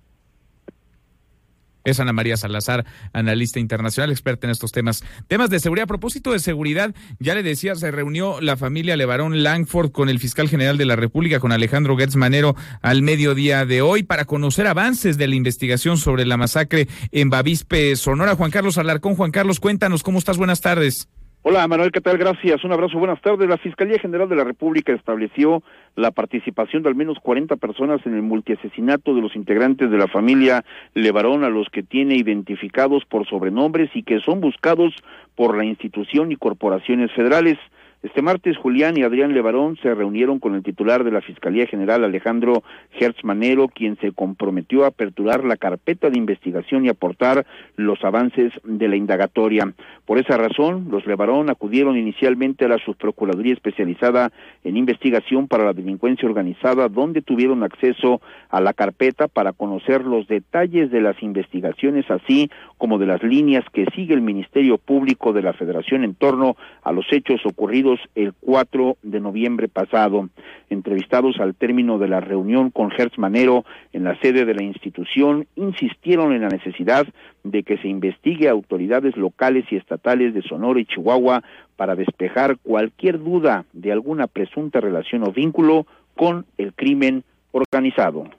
Es Ana María Salazar, analista internacional, experta en estos temas. Temas de seguridad. A propósito de seguridad, ya le decía, se reunió la familia Levarón Langford con el fiscal general de la República, con Alejandro Gertz Manero, al mediodía de hoy para conocer avances de la investigación sobre la masacre en Bavispe, Sonora. Juan Carlos Alarcón, Juan Carlos, cuéntanos cómo estás. Buenas tardes. Hola Manuel, ¿qué tal? Gracias. Un abrazo, buenas tardes. La Fiscalía General de la República estableció la participación de al menos 40 personas en el multiasesinato de los integrantes de la familia Levarón, a los que tiene identificados por sobrenombres y que son buscados por la institución y corporaciones federales. Este martes, Julián y Adrián Levarón se reunieron con el titular de la Fiscalía General, Alejandro Hertz Manero, quien se comprometió a aperturar la carpeta de investigación y aportar los avances de la indagatoria. Por esa razón, los Levarón acudieron inicialmente a la Subprocuraduría Especializada en Investigación para la Delincuencia Organizada, donde tuvieron acceso a la carpeta para conocer los detalles de las investigaciones, así como de las líneas que sigue el Ministerio Público de la Federación en torno a los hechos ocurridos el 4 de noviembre pasado. Entrevistados al término de la reunión con Hertz Manero en la sede de la institución, insistieron en la necesidad de que se investigue a autoridades locales y estatales de Sonora y Chihuahua para despejar cualquier duda de alguna presunta relación o vínculo con el crimen organizado.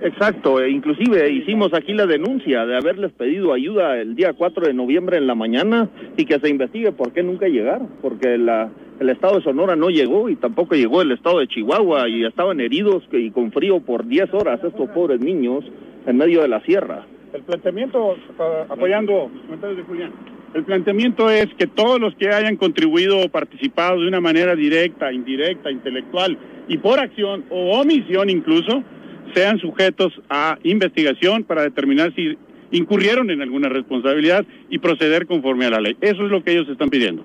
Exacto, e inclusive hicimos aquí la denuncia de haberles pedido ayuda el día 4 de noviembre en la mañana y que se investigue por qué nunca llegaron, porque la, el estado de Sonora no llegó y tampoco llegó el estado de Chihuahua y estaban heridos y con frío por 10 horas estos pobres niños en medio de la sierra. El planteamiento, uh, apoyando comentarios de Julián, el planteamiento es que todos los que hayan contribuido o participado de una manera directa, indirecta, intelectual y por acción o omisión incluso, sean sujetos a investigación para determinar si incurrieron en alguna responsabilidad y proceder conforme a la ley. Eso es lo que ellos están pidiendo.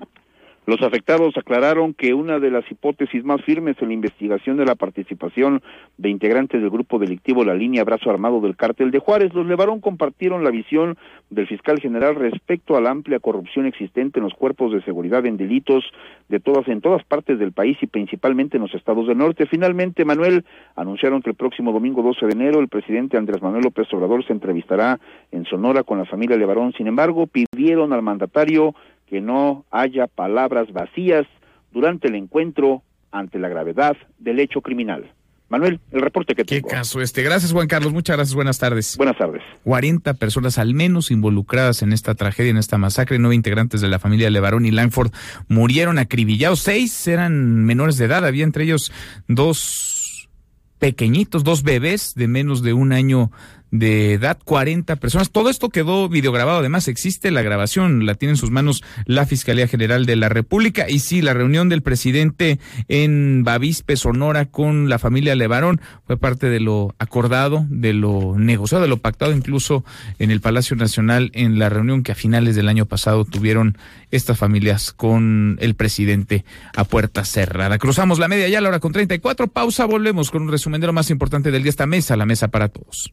Los afectados aclararon que una de las hipótesis más firmes en la investigación de la participación de integrantes del grupo delictivo La Línea Brazo Armado del Cártel de Juárez, los Levarón compartieron la visión del fiscal general respecto a la amplia corrupción existente en los cuerpos de seguridad en delitos de todas en todas partes del país y principalmente en los estados del norte. Finalmente, Manuel anunciaron que el próximo domingo 12 de enero el presidente Andrés Manuel López Obrador se entrevistará en Sonora con la familia Levarón. Sin embargo, pidieron al mandatario que no haya palabras vacías durante el encuentro ante la gravedad del hecho criminal. Manuel, el reporte que Qué tengo. caso este. Gracias, Juan Carlos. Muchas gracias. Buenas tardes. Buenas tardes. 40 personas al menos involucradas en esta tragedia, en esta masacre. Nueve integrantes de la familia Levarón y Langford murieron acribillados. Seis eran menores de edad. Había entre ellos dos pequeñitos, dos bebés de menos de un año de edad, 40 personas. Todo esto quedó videograbado. Además, existe la grabación, la tiene en sus manos la Fiscalía General de la República. Y sí, la reunión del presidente en Bavispe, Sonora, con la familia Levarón fue parte de lo acordado, de lo negociado, de lo pactado incluso en el Palacio Nacional en la reunión que a finales del año pasado tuvieron estas familias con el presidente a puerta cerrada. Cruzamos la media ya, la hora con 34. Pausa, volvemos con un resumen de lo más importante del día. Esta mesa, la mesa para todos.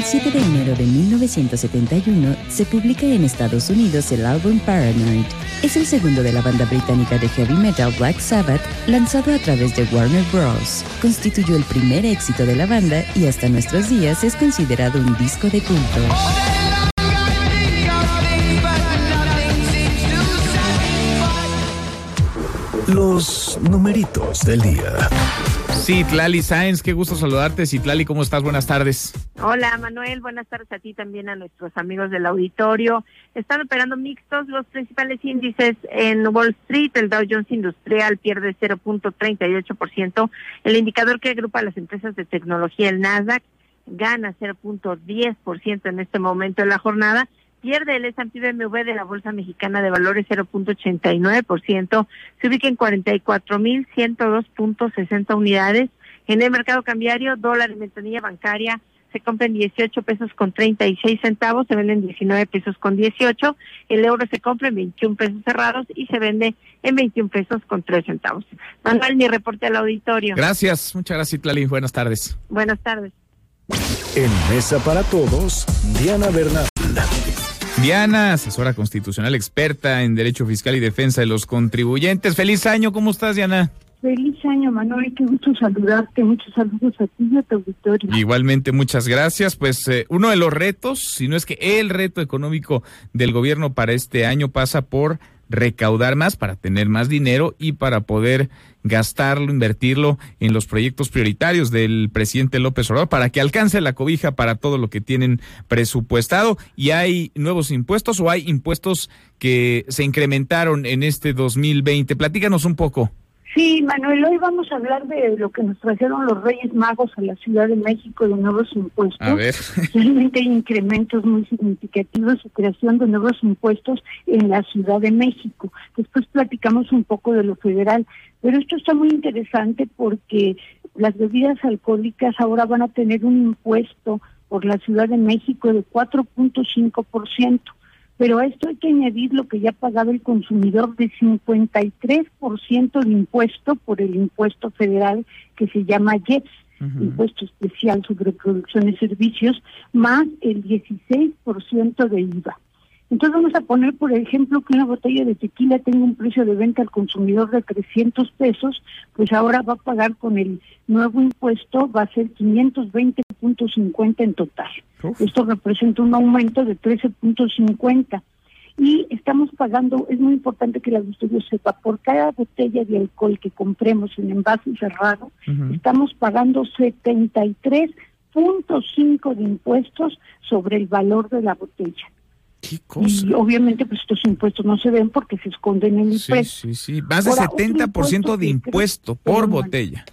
El 7 de enero de 1971 se publica en Estados Unidos el álbum Paranoid. Es el segundo de la banda británica de heavy metal Black Sabbath, lanzado a través de Warner Bros. Constituyó el primer éxito de la banda y hasta nuestros días es considerado un disco de culto. Los numeritos del día. Citlali Sáenz, qué gusto saludarte. Citlali, ¿cómo estás? Buenas tardes. Hola Manuel, buenas tardes a ti también a nuestros amigos del auditorio. Están operando mixtos los principales índices en Wall Street. El Dow Jones Industrial pierde 0.38%. El indicador que agrupa las empresas de tecnología, el Nasdaq, gana 0.10% en este momento de la jornada. Pierde el S&P BMW de la Bolsa Mexicana de Valores 0.89%, se ubica en 44.102.60 unidades. En el mercado cambiario, dólar en ventanilla bancaria se compra en 18 pesos con 36 centavos, se vende en 19 pesos con 18, el euro se compra en 21 pesos cerrados y se vende en 21 pesos con 3 centavos. Manuel, mi reporte al auditorio. Gracias, muchas gracias, Citlali. Buenas tardes. Buenas tardes. En Mesa para Todos, Diana Bernal. Diana, asesora constitucional experta en Derecho Fiscal y Defensa de los Contribuyentes. Feliz año, ¿cómo estás, Diana? Feliz año, Manuel, qué gusto saludarte, muchos saludos a ti y a tu auditorio. Igualmente, muchas gracias. Pues eh, uno de los retos, si no es que el reto económico del gobierno para este año pasa por recaudar más para tener más dinero y para poder gastarlo, invertirlo en los proyectos prioritarios del presidente López Obrador para que alcance la cobija para todo lo que tienen presupuestado. ¿Y hay nuevos impuestos o hay impuestos que se incrementaron en este 2020? Platícanos un poco. Sí, Manuel, hoy vamos a hablar de lo que nos trajeron los Reyes Magos a la Ciudad de México de nuevos impuestos. A ver. Realmente hay incrementos muy significativos y creación de nuevos impuestos en la Ciudad de México. Después platicamos un poco de lo federal, pero esto está muy interesante porque las bebidas alcohólicas ahora van a tener un impuesto por la Ciudad de México de 4.5%. Pero a esto hay que añadir lo que ya pagaba el consumidor de 53% de impuesto por el impuesto federal que se llama JEPS, impuesto especial sobre producción y servicios, más el 16% de IVA. Entonces vamos a poner, por ejemplo, que una botella de tequila tenga un precio de venta al consumidor de 300 pesos, pues ahora va a pagar con el nuevo impuesto, va a ser 520.50 en total. Esto representa un aumento de 13.50. Y estamos pagando, es muy importante que la auditorio sepa, por cada botella de alcohol que compremos en envase cerrado, estamos pagando 73.5 de impuestos sobre el valor de la botella. Y obviamente pues estos impuestos no se ven porque se esconden en el Sí, precio. sí, sí. Más de Ahora, otro 70% impuesto de impuesto por botella.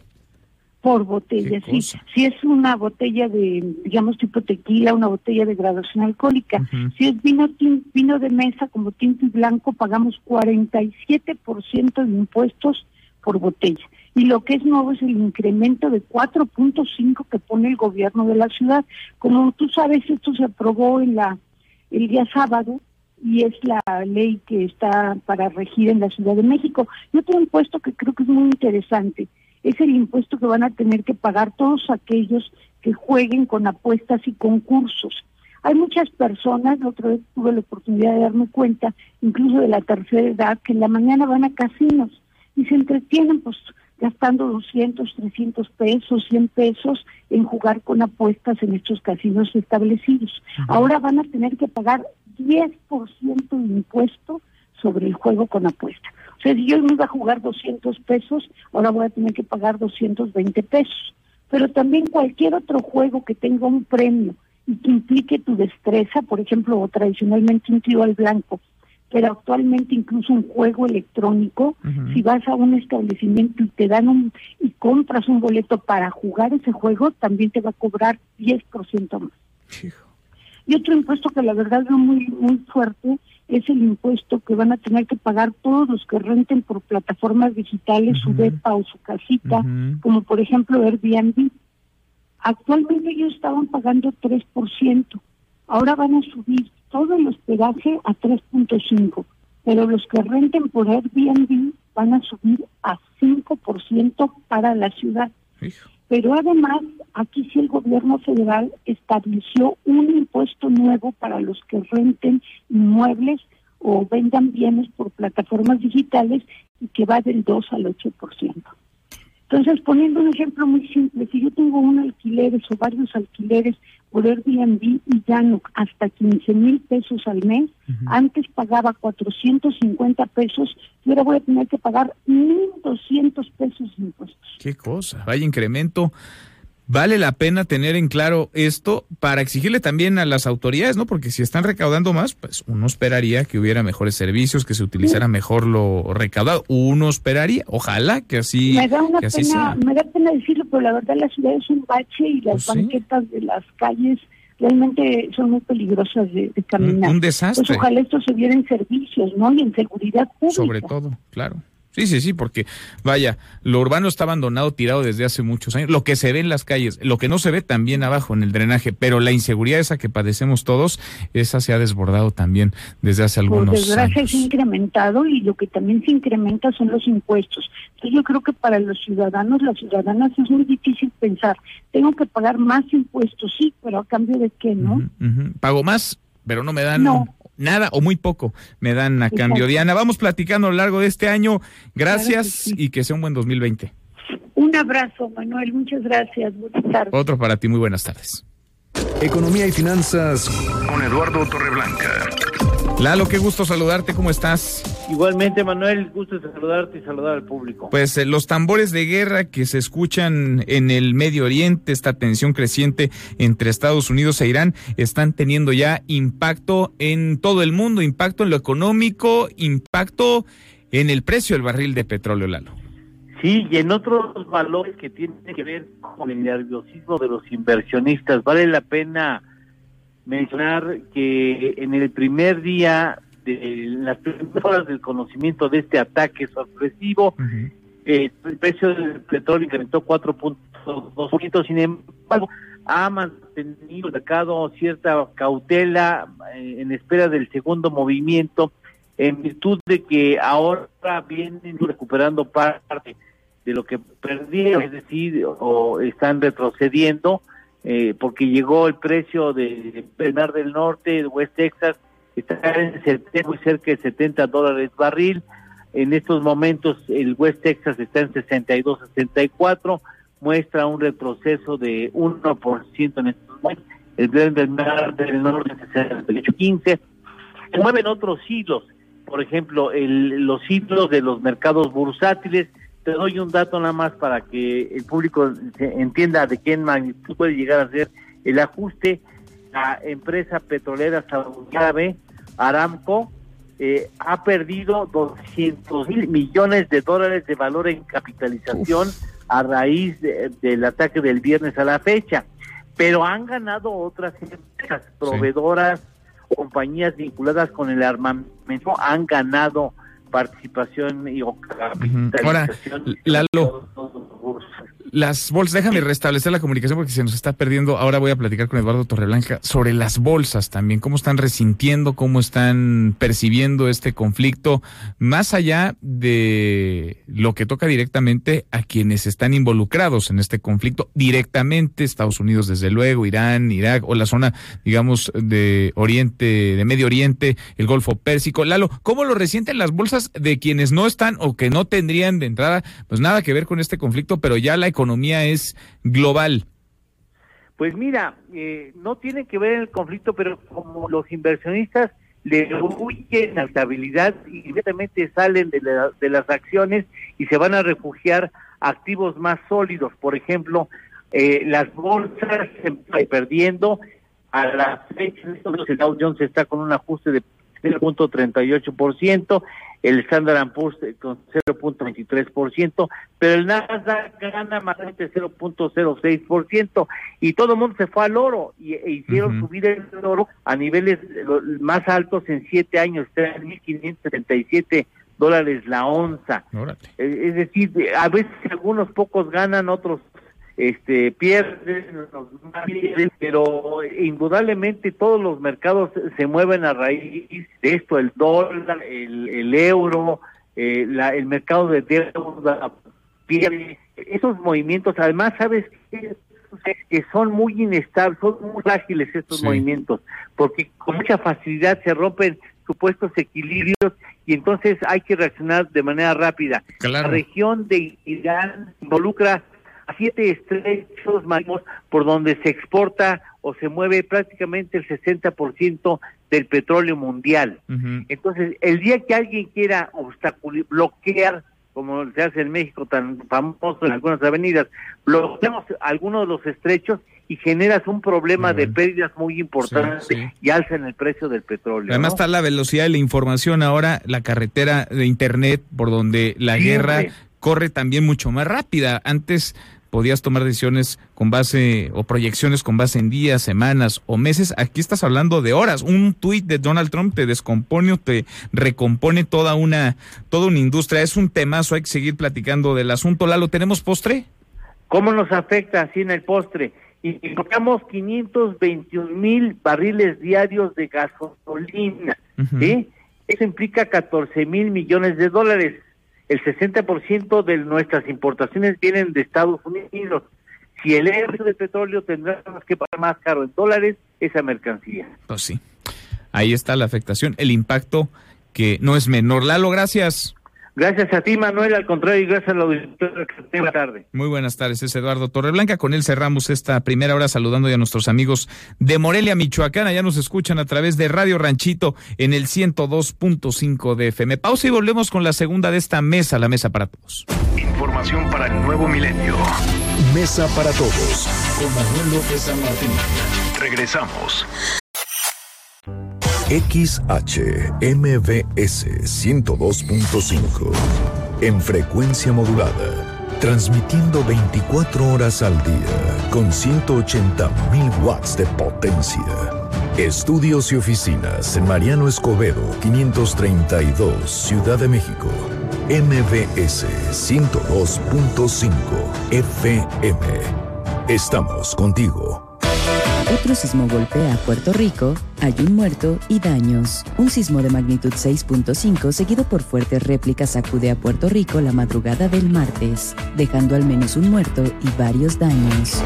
Por botella, sí. cosa. Si es una botella de, digamos, tipo tequila, una botella de graduación alcohólica. Si es vino vino de mesa como tinto y blanco, pagamos 47% de impuestos por botella. Y lo que es nuevo es el incremento de 4.5 que pone el gobierno de la ciudad. Como tú sabes, esto se aprobó en la el día sábado y es la ley que está para regir en la Ciudad de México. Y otro impuesto que creo que es muy interesante es el impuesto que van a tener que pagar todos aquellos que jueguen con apuestas y concursos. Hay muchas personas, la otra vez tuve la oportunidad de darme cuenta, incluso de la tercera edad, que en la mañana van a casinos y se entretienen pues gastando 200, 300 pesos, 100 pesos en jugar con apuestas en estos casinos establecidos. Ahora van a tener que pagar 10% de impuesto sobre el juego con apuesta. O sea, si yo iba a jugar 200 pesos, ahora voy a tener que pagar 220 pesos. Pero también cualquier otro juego que tenga un premio y que implique tu destreza, por ejemplo, o tradicionalmente un tiro al blanco, pero actualmente incluso un juego electrónico, si vas a un establecimiento y te dan un y compras un boleto para jugar ese juego, también te va a cobrar 10% más. Y otro impuesto que la verdad veo muy muy fuerte es el impuesto que van a tener que pagar todos los que renten por plataformas digitales su depa o su casita, como por ejemplo Airbnb. Actualmente ellos estaban pagando 3%, ahora van a subir todo el hospedaje a 3.5, pero los que renten por Airbnb van a subir a 5% para la ciudad. Pero además, aquí sí el gobierno federal estableció un impuesto nuevo para los que renten inmuebles o vendan bienes por plataformas digitales y que va del 2 al 8%. Entonces, poniendo un ejemplo muy simple, si yo tengo un alquileres o varios alquileres por Airbnb y gano hasta 15 mil pesos al mes, antes pagaba 450 pesos y ahora voy a tener que pagar 1.200 pesos de impuestos. Qué cosa, vaya incremento. Vale la pena tener en claro esto para exigirle también a las autoridades, ¿no? Porque si están recaudando más, pues uno esperaría que hubiera mejores servicios, que se utilizara mejor lo recaudado. Uno esperaría, ojalá que así, me da una que así pena, sea. me da pena decirlo, pero la verdad la ciudad es un bache y las Pues sí. banquetas de las calles realmente son muy peligrosas de, de caminar. un desastre. Pues ojalá esto se viera en servicios, ¿no? Y en seguridad pública. Sobre todo, claro. Sí, sí, sí, porque vaya, lo urbano está abandonado, tirado desde hace muchos años. Lo que se ve en las calles, lo que no se ve también abajo en el drenaje, pero la inseguridad esa que padecemos todos, esa se ha desbordado también desde hace Por algunos desgracia años. se ha incrementado y lo que también se incrementa son los impuestos. Entonces yo creo que para los ciudadanos, las ciudadanas es muy difícil pensar, tengo que pagar más impuestos, sí, pero a cambio de qué, ¿no? Pago más, pero no me dan No. Nada o muy poco me dan a cambio. Exacto. Diana, vamos platicando a lo largo de este año. Gracias y que sea un buen 2020. Un abrazo, Manuel, muchas gracias. Buenas tardes. Otro para ti, muy buenas tardes. Economía y finanzas con Eduardo Torreblanca. Lalo, qué gusto saludarte, ¿cómo estás? Igualmente, Manuel, gusto saludarte y saludar al público. Pues eh, los tambores de guerra que se escuchan en el Medio Oriente, esta tensión creciente entre Estados Unidos e Irán, están teniendo ya impacto en todo el mundo, impacto en lo económico, impacto en el precio del barril de petróleo, Lalo. Sí, y en otros valores que tienen que ver con el nerviosismo de los inversionistas, vale la pena mencionar que en el primer día de las primeras horas del conocimiento de este ataque sorpresivo, eh, el precio del petróleo incrementó 4.2%, sin embargo, ha mantenido el mercado cierta cautela eh, en espera del segundo movimiento, en virtud de que ahora vienen recuperando parte de lo que perdieron, es decir, o están retrocediendo, eh, porque llegó el precio de del Mar del Norte, de West Texas, está en 70, muy cerca de 70 dólares barril. En estos momentos el West Texas está en 62, 64, muestra un retroceso de 1% en estos momentos. El Brent del Mar del Norte en 68, 15. Se mueven otros hilos, por ejemplo, el, los hilos de los mercados bursátiles. Te doy un dato nada más para que el público entienda de qué magnitud puede llegar a ser el ajuste. La empresa petrolera saudí Aramco, eh, ha perdido 200 mil millones de dólares de valor en capitalización a raíz de- del ataque del viernes a la fecha. Pero han ganado otras empresas, proveedoras, compañías vinculadas con el armamento, han ganado participación y o Ahora, capitalización. Lalo, las bolsas, déjame restablecer la comunicación porque se nos está perdiendo. Ahora voy a platicar con Eduardo Torreblanca sobre las bolsas también, cómo están resintiendo, cómo están percibiendo este conflicto, más allá de lo que toca directamente a quienes están involucrados en este conflicto, directamente Estados Unidos, desde luego, Irán, Irak o la zona, digamos, de Oriente, de Medio Oriente, el Golfo Pérsico. Lalo, ¿cómo lo resienten las bolsas de quienes no están o que no tendrían de entrada, pues nada que ver con este conflicto, pero ya la economía es global? Pues mira, eh, no tiene que ver el conflicto, pero como los inversionistas le huyen la estabilidad, inmediatamente salen de, la- de las acciones y se van a refugiar activos más sólidos. Por ejemplo, eh, las bolsas se están perdiendo. A la fecha, el Dow Jones está con un ajuste de 0.38%, el Standard Poor's eh, con 0.23%, pero el Nasdaq gana más de 0.06% y todo el mundo se fue al oro y, e hicieron subir el oro a niveles más altos en siete años, está en 1.577 dólares la onza. Eh, Es decir, de- a veces algunos pocos ganan, otros este pierden, pero indudablemente todos los mercados se mueven a raíz de esto, el dólar, el, el euro, eh, la- el mercado de deuda pierde. Esos movimientos, además, ¿sabes qué? que son muy inestables, son muy frágiles estos Sí. movimientos, porque con mucha facilidad se rompen supuestos equilibrios y entonces hay que reaccionar de manera rápida. Claro. La región de Irán involucra a siete estrechos marítimos por donde se exporta o se mueve prácticamente el 60% del petróleo mundial. Entonces, el día que alguien quiera obstaculizar, bloquear, como se hace en México tan famoso en algunas avenidas, bloqueamos algunos de los estrechos y generas un problema de pérdidas muy importantes y alza en el precio del petróleo. Además ¿no? está la velocidad de la información ahora, la carretera de internet por donde la Sí, guerra corre también mucho más rápida. Antes podías tomar decisiones con base o proyecciones con base en días, semanas o meses. Aquí estás hablando de horas. Un tuit de Donald Trump te descompone o te recompone toda una, toda una industria. Es un temazo, hay que seguir platicando del asunto. Lalo, ¿tenemos postre? ¿Cómo nos afecta así en el postre? Y importamos 521 mil barriles diarios de gasolina, ¿sí? Eso implica 14 mil millones de dólares. El 60% de nuestras importaciones vienen de Estados Unidos. Si el precio de petróleo tendremos que pagar más caro en dólares esa mercancía. Pues sí. Ahí está la afectación, el impacto que no es menor. Lalo, gracias. Gracias a ti, Manuel. Al contrario, y gracias a la auditoría que tenga tarde. Muy buenas tardes, es Eduardo Torreblanca. Con él cerramos esta primera hora saludando ya a nuestros amigos de Morelia, Michoacán. Ya nos escuchan a través de Radio Ranchito en el 102.5 de FM. Pausa y volvemos con la segunda de esta mesa, la mesa para todos. Información para el nuevo milenio. Mesa para todos con Manuel López San Martín. Regresamos. XHMBS 102.5 en frecuencia modulada, transmitiendo 24 horas al día con 180.000 watts de potencia. Estudios y oficinas en Mariano Escobedo 532, Ciudad de México. MBS 102.5 FM. Estamos contigo. Otro sismo golpea a Puerto Rico, hay un muerto y daños. Un sismo de magnitud 6.5 seguido por fuertes réplicas sacude a Puerto Rico la madrugada del martes, dejando al menos un muerto y varios daños.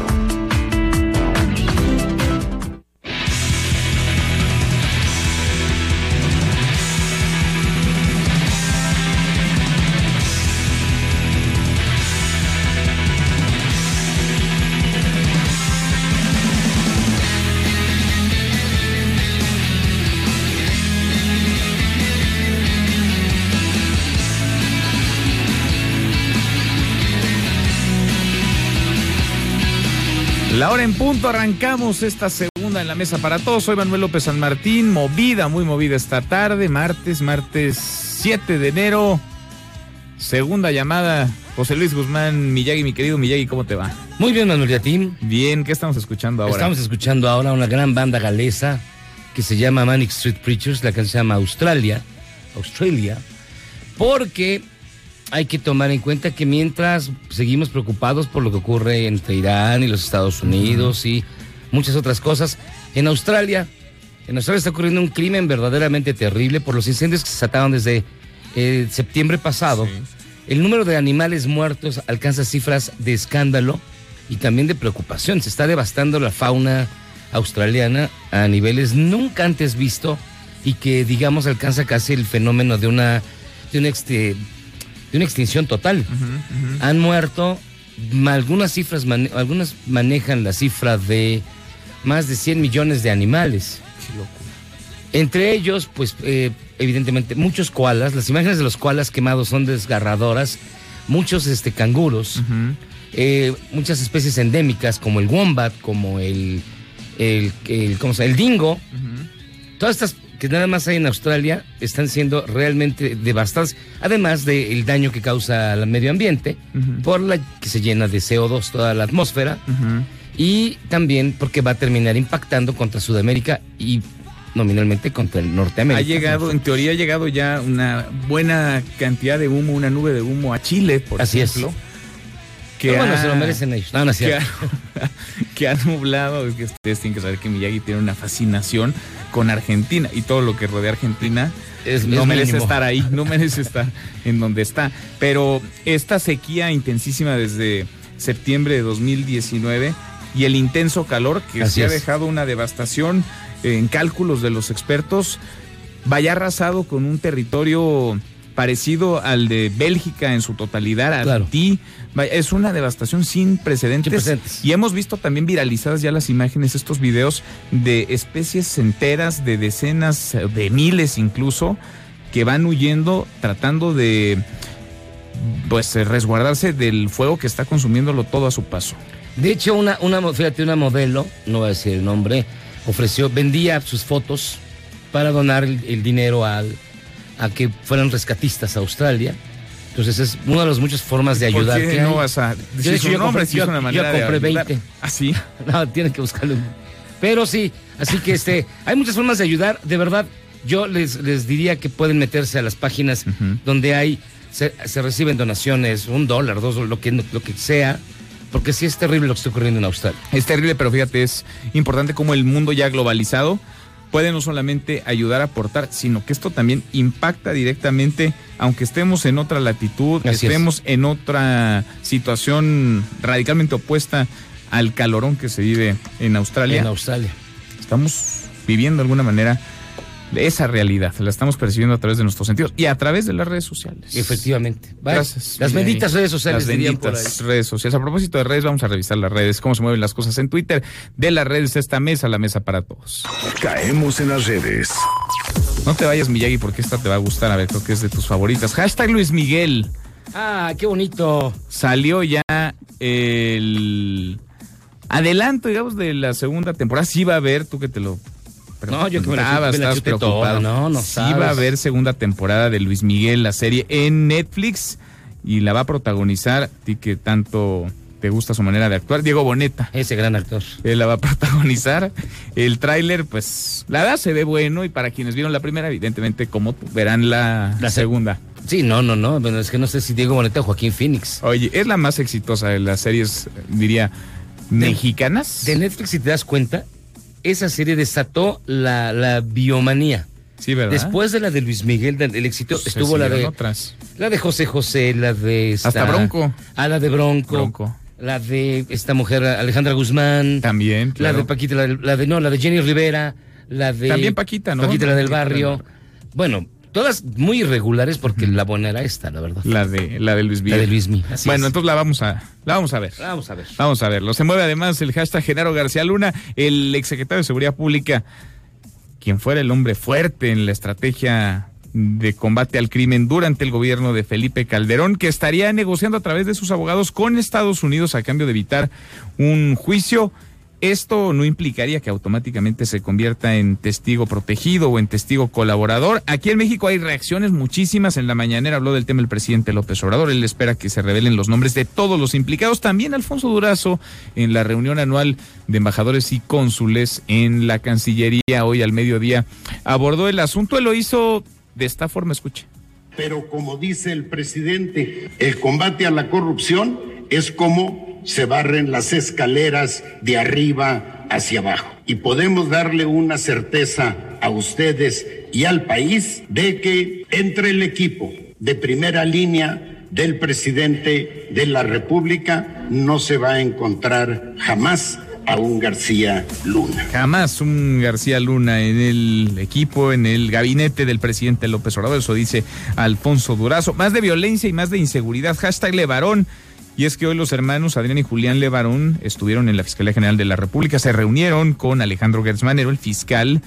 La hora en punto, arrancamos esta segunda en la mesa para todos. Soy Manuel López San Martín, movida, muy movida esta tarde, martes, martes 7 de enero. Segunda llamada, José Luis Guzmán, Miyagi, mi querido Miyagi, ¿cómo te va? Muy bien, Manuel Yatín. Bien, ¿qué estamos escuchando ahora? Estamos escuchando ahora una gran banda galesa que se llama Manic Street Preachers, la canción se llama Australia, Australia, porque hay que tomar en cuenta que mientras seguimos preocupados por lo que ocurre entre Irán y los Estados Unidos y muchas otras cosas, en Australia, en Australia está ocurriendo un crimen verdaderamente terrible por los incendios que se desataron desde eh, septiembre pasado. El número de animales muertos alcanza cifras de escándalo y también de preocupación. Se está devastando la fauna australiana a niveles nunca antes visto y que digamos alcanza casi el fenómeno de una de una, este, de una extinción total. Han muerto algunas cifras mane- algunas manejan la cifra de más de 100 millones de animales. Entre ellos, pues eh, evidentemente muchos koalas, las imágenes de los koalas quemados son desgarradoras, muchos este canguros, eh, muchas especies endémicas como el wombat, como el el, el, ¿cómo se llama? el dingo, todas estas que nada más hay en Australia están siendo realmente devastadas, además del daño que causa al medio ambiente, por la que se llena de CO2 toda la atmósfera, y también porque va a terminar impactando contra Sudamérica y nominalmente contra el Norteamérica. Ha llegado, en teoría ha llegado ya una buena cantidad de humo, una nube de humo a Chile, por Así es. Ejemplo. No, bueno, se lo merecen ellos. No, que, ha, que ha nublado. Es que ustedes tienen que saber que Miyagi tiene una fascinación con Argentina y todo lo que rodea a Argentina. Es- no es merece mínimo. estar ahí, no merece estar en donde está. Pero esta sequía intensísima desde septiembre de 2019 y el intenso calor que Así se ha dejado una devastación en cálculos de los expertos, vaya arrasado con un territorio parecido al de Bélgica en su totalidad, Haití. Vaya, Es una devastación sin precedentes. Y hemos visto también viralizadas ya las imágenes, estos videos de especies enteras, de decenas, de miles incluso, que van huyendo tratando de pues resguardarse del fuego que está consumiéndolo todo a su paso. De hecho, una, una, fíjate, una modelo, no voy a decir el nombre, ofreció, vendía sus fotos para donar el, el dinero al, a que fueran rescatistas a Australia. Entonces es una de las muchas formas de ayudar. ¿Por qué que no hay. vas a Yo, de hecho, su yo nombre? compré, yo- una manera de compré ayudar. 20. ¿Ah, sí? No, tienen que buscarlo. Pero sí, así que este, hay muchas formas de ayudar. De verdad, yo les, les diría que pueden meterse a las páginas donde hay, se, se reciben donaciones, un dólar, dos, lo que, lo que sea, porque sí es terrible lo que está ocurriendo en Australia. Es terrible, pero fíjate, es importante como el mundo ya globalizado puede no solamente ayudar a aportar, sino que esto también impacta directamente, aunque estemos en otra latitud, Así es. estemos en otra situación radicalmente opuesta al calorón que se vive en Australia. En Australia. Estamos viviendo de alguna manera esa realidad, la estamos percibiendo a través de nuestros sentidos y a través de las redes sociales. Efectivamente. Gracias. Las Mira ahí. benditas redes sociales Las por benditas ahí. redes sociales. A propósito de redes, vamos a revisar las redes, cómo se mueven las cosas en Twitter. De las redes, esta mesa, la mesa para todos. Caemos en las redes. No te vayas, Miyagi, porque esta te va a gustar. A ver, creo que es de tus favoritas. Hashtag Luis Miguel. Ah, qué bonito. Salió ya el adelanto, digamos, de la segunda temporada. Sí va a haber, tú que te lo No, yo que me la me la preocupado. no, no Sí sabes. va a haber segunda temporada de Luis Miguel, la serie en Netflix, y la va a protagonizar, a ti que tanto te gusta su manera de actuar, Diego Boneta. Ese gran actor. Él la va a protagonizar. El tráiler, pues, la verdad se ve bueno, y para quienes vieron la primera, evidentemente, como tú, verán la, La se- segunda. Sí, no, no, no. Bueno, es que no sé si Diego Boneta o Joaquín Phoenix. Oye, es la más exitosa de las series, diría, mexicanas. De Netflix, si te das cuenta, esa serie desató la, la biomanía. Sí, ¿verdad? Después de la de Luis Miguel, el éxito, Se estuvo la de, otras. la de José José, la de... esta- Hasta Bronco. Ah, la de Bronco. Bronco. La de esta mujer, Alejandra Guzmán. También, La claro. de Paquita, la de, la de- no, la de Jenny Rivera. La de... También Paquita, ¿no? Paquita, la del Paquita, barrio. Bueno, todas muy irregulares porque la buena era esta, la verdad. La de, la de Luis Miguel. La de Luis Miguel, Bueno, es. entonces la vamos a, la vamos a ver. Vamos a ver. Vamos a verlo. Se mueve además el hashtag Genaro García Luna, el exsecretario de Seguridad Pública, quien fuera el hombre fuerte en la estrategia de combate al crimen durante el gobierno de Felipe Calderón, que estaría negociando a través de sus abogados con Estados Unidos a cambio de evitar un juicio. Esto no implicaría que automáticamente se convierta en testigo protegido o en testigo colaborador. Aquí en México hay reacciones muchísimas. En la mañanera habló del tema el presidente López Obrador. Él espera que se revelen los nombres de todos los implicados. También Alfonso Durazo en la reunión anual de embajadores y cónsules en la Cancillería hoy al mediodía abordó el asunto. Él lo hizo de esta forma, escuche. Pero como dice el presidente, el combate a la corrupción es como se barren las escaleras de arriba hacia abajo. Y podemos darle una certeza a ustedes y al país de que entre el equipo de primera línea del presidente de la República no se va a encontrar jamás a un García Luna. Jamás un García Luna en el equipo, en el gabinete del presidente López Obrador, eso dice Alfonso Durazo. Más de violencia y más de inseguridad. Hashtag Levarón. Y es que hoy los hermanos Adrián y Julián Levarón estuvieron en la Fiscalía General de la República, se reunieron con Alejandro Gertz Manero, el fiscal,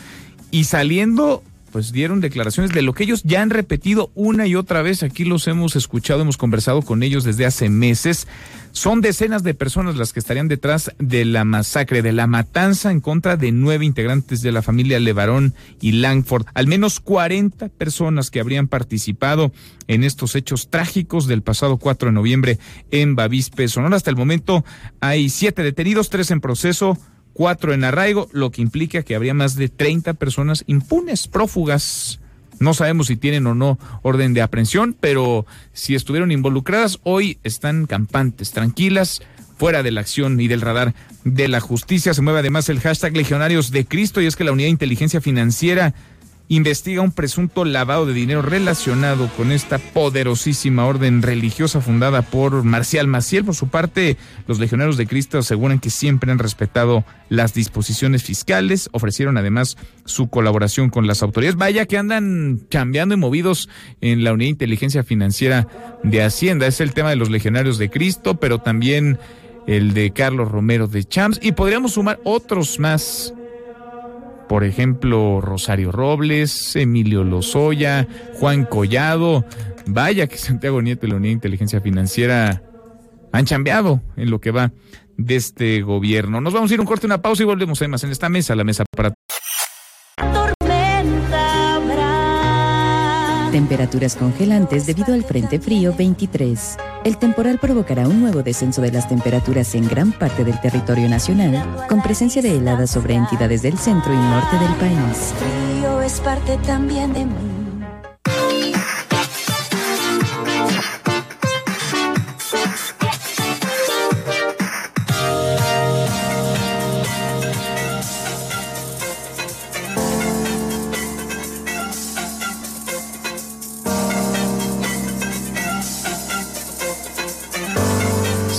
y saliendo, pues dieron declaraciones de lo que ellos ya han repetido una y otra vez. Aquí los hemos escuchado, hemos conversado con ellos desde hace meses. Son decenas de personas las que estarían detrás de la masacre, de la matanza en contra de nueve integrantes de la familia Levarón y Langford. Al menos 40 personas que habrían participado en estos hechos trágicos del pasado 4 de noviembre en Bavispe, Sonora. Hasta el momento hay siete detenidos, tres en proceso, cuatro en arraigo, lo que implica que habría más de 30 personas impunes, prófugas. No sabemos si tienen o no orden de aprehensión, pero si estuvieron involucradas, hoy están campantes, tranquilas, fuera de la acción y del radar de la justicia. Se mueve además el hashtag Legionarios de Cristo y es que la Unidad de Inteligencia Financiera investiga un presunto lavado de dinero relacionado con esta poderosísima orden religiosa fundada por Marcial Maciel. Por su parte, los legionarios de Cristo aseguran que siempre han respetado las disposiciones fiscales, ofrecieron además su colaboración con las autoridades. Vaya que andan cambiando y movidos en la Unidad de Inteligencia Financiera de Hacienda. Es el tema de los legionarios de Cristo, pero también el de Carlos Romero de Champs y podríamos sumar otros más por ejemplo, Rosario Robles, Emilio Lozoya, Juan Collado. Vaya que Santiago Nieto y la Unidad de Inteligencia Financiera han chambeado en lo que va de este gobierno. Nos vamos a ir un corte, una pausa y volvemos a más en esta mesa, la mesa para temperaturas congelantes debido al Frente Frío 23. El temporal provocará un nuevo descenso de las temperaturas en gran parte del territorio nacional, con presencia de heladas sobre entidades del centro y norte del país. frío es parte también de.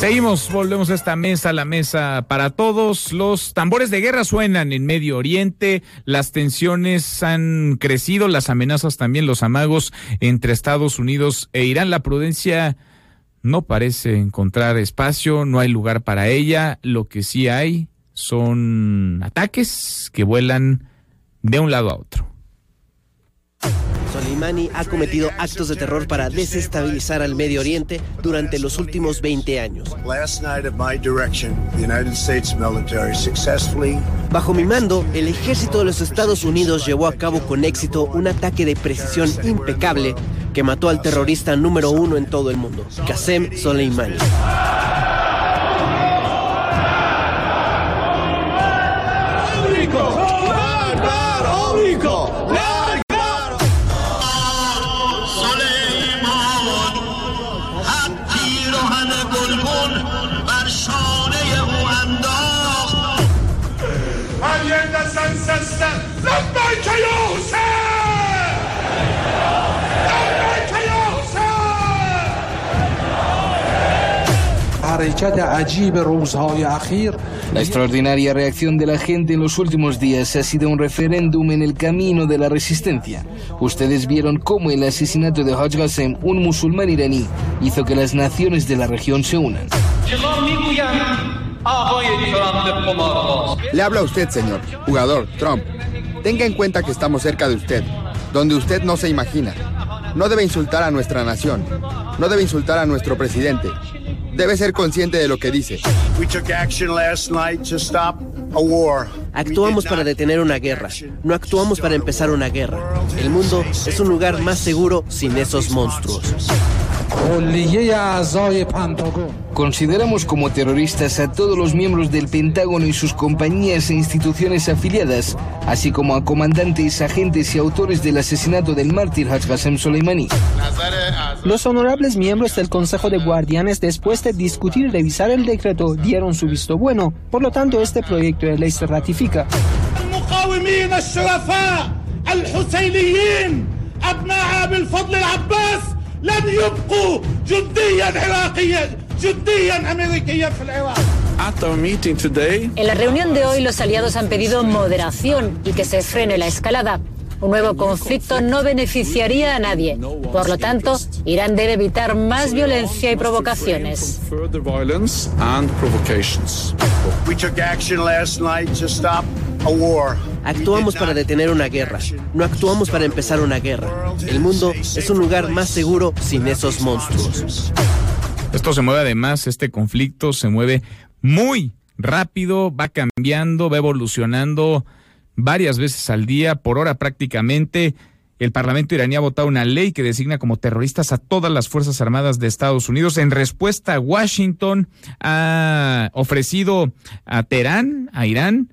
Seguimos, volvemos a esta mesa, la mesa para todos. Los tambores de guerra suenan en Medio Oriente, las tensiones han crecido, las amenazas también, los amagos entre Estados Unidos e Irán. La prudencia no parece encontrar espacio, no hay lugar para ella. Lo que sí hay son ataques que vuelan de un lado a otro. Soleimani ha cometido actos de terror para desestabilizar al Medio Oriente durante los últimos 20 años. Bajo mi mando, el ejército de los Estados Unidos llevó a cabo con éxito un ataque de precisión impecable que mató al terrorista número uno en todo el mundo, Qasem Soleimani. La extraordinaria reacción de la gente en los últimos días ha sido un referéndum en el camino de la resistencia. Ustedes vieron cómo el asesinato de Haj Qasem, un musulmán iraní, hizo que las naciones de la región se unan. Le habla a usted, señor, jugador, Trump. Tenga en cuenta que estamos cerca de usted, donde usted no se imagina. No debe insultar a nuestra nación. No debe insultar a nuestro presidente. Debe ser consciente de lo que dice. we took action last night to stop a war. Actuamos para detener una guerra, no actuamos para empezar una guerra. El mundo es un lugar más seguro sin esos monstruos. Consideramos como terroristas a todos los miembros del Pentágono y sus compañías e instituciones afiliadas, así como a comandantes, agentes y autores del asesinato del mártir Haj Soleimani. Los honorables miembros del Consejo de Guardianes, después de discutir y revisar el decreto, dieron su visto bueno. Por lo tanto, este proyecto de ley se ratifica. المقاومين الشرفاء الحسينيين أبناء أبي الفضل العباس لن يبقوا جنديا عراقيا جنديا أمريكيا في العراق At our meeting today, En la reunión de hoy los aliados han pedido moderación y que se frene la escalada. Un nuevo conflicto no beneficiaría a nadie. Por lo tanto, Irán debe evitar más violencia y provocaciones. further violence and provocations. We took action last night to stop a war. Actuamos para detener una guerra, no actuamos para empezar una guerra. El mundo es un lugar más seguro sin esos monstruos. Esto se mueve además, este conflicto se mueve muy rápido, va cambiando, va evolucionando varias veces al día, por hora prácticamente. El Parlamento iraní ha votado una ley que designa como terroristas a todas las Fuerzas Armadas de Estados Unidos. En respuesta, Washington ha ofrecido a Teherán, a Irán,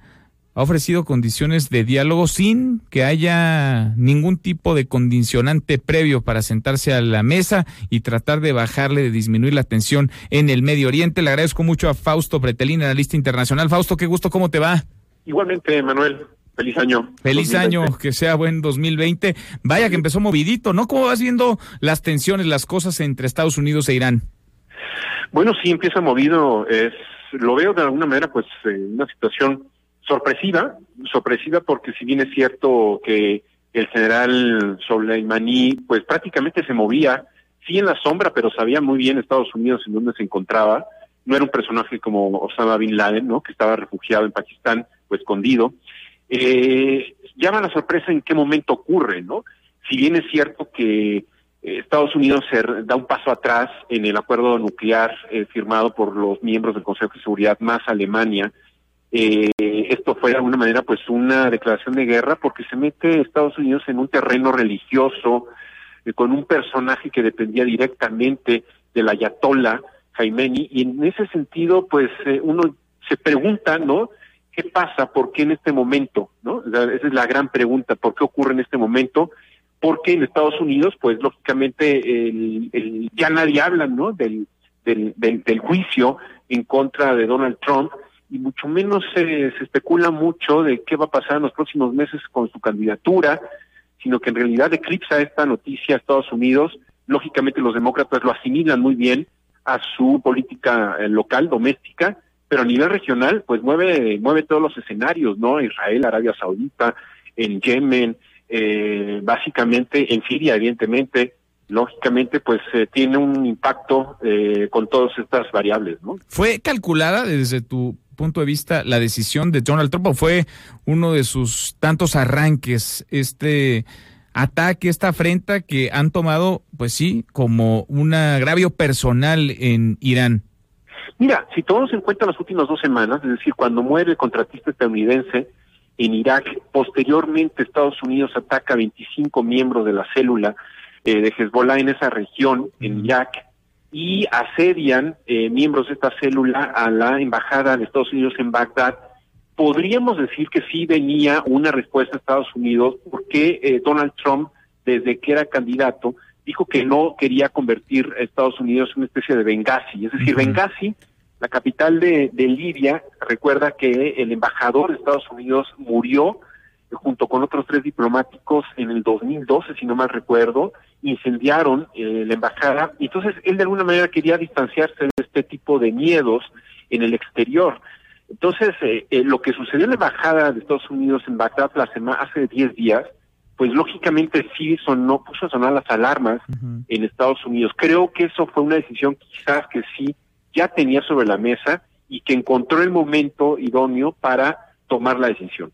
ha ofrecido condiciones de diálogo sin que haya ningún tipo de condicionante previo para sentarse a la mesa y tratar de bajarle, de disminuir la tensión en el Medio Oriente. Le agradezco mucho a Fausto Pretelín, analista internacional. Fausto, qué gusto, ¿cómo te va? Igualmente, Manuel, feliz año. Feliz 2020. año, que sea buen 2020. Vaya que empezó movidito, ¿no? ¿Cómo vas viendo las tensiones, las cosas entre Estados Unidos e Irán? Bueno, sí, empieza movido. Es, lo veo de alguna manera, pues, en una situación sorpresiva, sorpresiva porque si bien es cierto que el general Soleimani, pues prácticamente se movía, sí en la sombra, pero sabía muy bien Estados Unidos en dónde se encontraba. No era un personaje como Osama Bin Laden, ¿no? Que estaba refugiado en Pakistán o escondido. Eh, llama la sorpresa en qué momento ocurre, ¿no? Si bien es cierto que eh, Estados Unidos se da un paso atrás en el acuerdo nuclear eh, firmado por los miembros del Consejo de Seguridad más Alemania, eh, esto fue de alguna manera pues una declaración de guerra porque se mete Estados Unidos en un terreno religioso eh, con un personaje que dependía directamente del ayatollah Jaimeni, y en ese sentido, pues eh, uno se pregunta, ¿no? ¿Qué pasa? ¿Por qué en este momento? ¿No? Esa es la gran pregunta, ¿por qué ocurre en este momento? Porque en Estados Unidos, pues lógicamente, el- ya nadie habla, ¿no? Del, del, del, del juicio en contra de Donald Trump, y mucho menos se, especula mucho de qué va a pasar en los próximos meses con su candidatura, sino que en realidad eclipsa esta noticia a Estados Unidos. Lógicamente los demócratas lo asimilan muy bien a su política eh, local, doméstica, pero a nivel regional, pues mueve, mueve todos los escenarios, ¿no? Israel, Arabia Saudita, en Yemen, eh, básicamente en Siria, evidentemente, lógicamente, pues eh, tiene un impacto eh, con todas estas variables, ¿no? ¿Fue calculada desde tu punto de vista la decisión de Donald Trump o fue uno de sus tantos arranques este ataque, esta afrenta que han tomado, pues sí, como un agravio personal en Irán? Mira, si tomamos en cuenta las últimas dos semanas, es decir, cuando muere el contratista estadounidense en Irak, posteriormente Estados Unidos ataca a 25 miembros de la célula eh, de Hezbollah en esa región, en Irak, y asedian eh, miembros de esta célula a la embajada de Estados Unidos en Bagdad. Podríamos decir que sí venía una respuesta a Estados Unidos porque eh, Donald Trump, desde que era candidato, dijo que no quería convertir a Estados Unidos en una especie de Benghazi. Es decir, Benghazi, la capital de, de Libia, recuerda que el embajador de Estados Unidos murió junto con otros tres diplomáticos en el 2012, si no mal recuerdo, incendiaron eh, la embajada entonces él de alguna manera quería distanciarse de este tipo de miedos en el exterior. Entonces, eh, eh, lo que sucedió en la embajada de Estados Unidos en Bagdad la semana, hace 10 días, pues lógicamente sí sonó, puso a sonar las alarmas en Estados Unidos. Creo que eso fue una decisión quizás que sí ya tenía sobre la mesa y que encontró el momento idóneo para tomar la decisión.